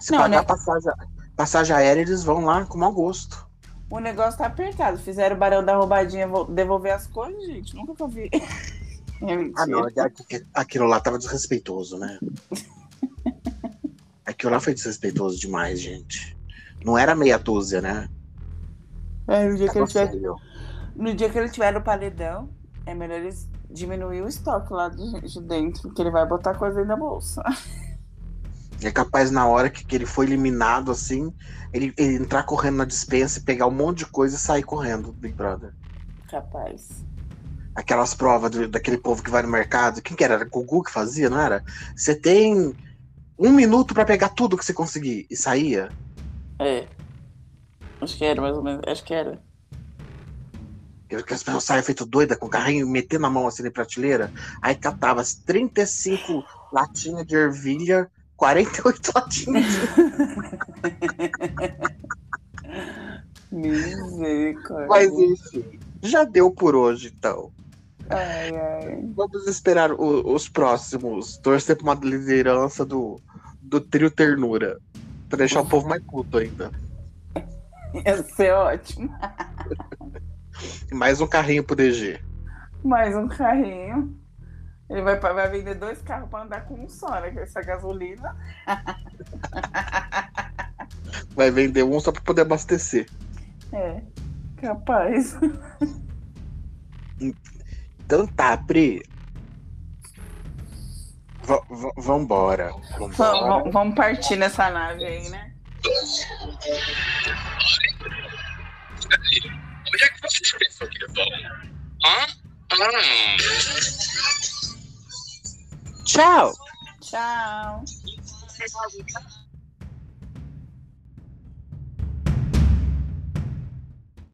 Se Não, pagar né? passagem, passagem aérea, eles vão lá com mau gosto. O negócio tá apertado. Fizeram o barão da roubadinha vo- devolver as coisas, gente. Nunca vi. [LAUGHS] É. Ah, não, aqu- aquilo lá tava desrespeitoso, né? [LAUGHS] Aquilo lá foi desrespeitoso demais, gente. Não era meia dúzia, né? É, no, dia que ele tiver, no dia que ele tiver no paredão, é melhor eles diminuir o estoque lá de, de dentro, porque ele vai botar coisa aí na bolsa. É capaz, na hora que, que ele foi eliminado, assim, ele, ele entrar correndo na dispensa e pegar um monte de coisa e sair correndo do Big Brother. Capaz. Aquelas provas do- daquele povo que vai no mercado. Quem que era? Era o Gugu que fazia, não era? Você tem um minuto pra pegar tudo que você conseguir e saía. É. Acho que era mais ou menos. Acho que era. Que as pessoas saem feito doida com o carrinho, metendo a mão assim na prateleira. Aí catava as 35 latinhas de ervilha, 48 latinhas de [LAUGHS] Misericórdia. Mas enfim, já deu por hoje, então. Ai, ai. Vamos esperar o- os próximos. Torcer pra uma liderança do, do trio Ternura. Pra deixar o povo mais puto ainda. [LAUGHS] Ia ser ótimo. Mais um carrinho pro DG. Mais um carrinho. Ele vai, vai vender dois carros pra andar com um só, né? Com essa gasolina. [LAUGHS] Vai vender um só pra poder abastecer. É. Capaz. [LAUGHS] Então tá, Pri. V vambora. Vamos, Vambora. vamos- vamos partir nessa nave aí, né? Onde é que vocês pensam que vão? Hã? Tchau! Tchau. Tchau.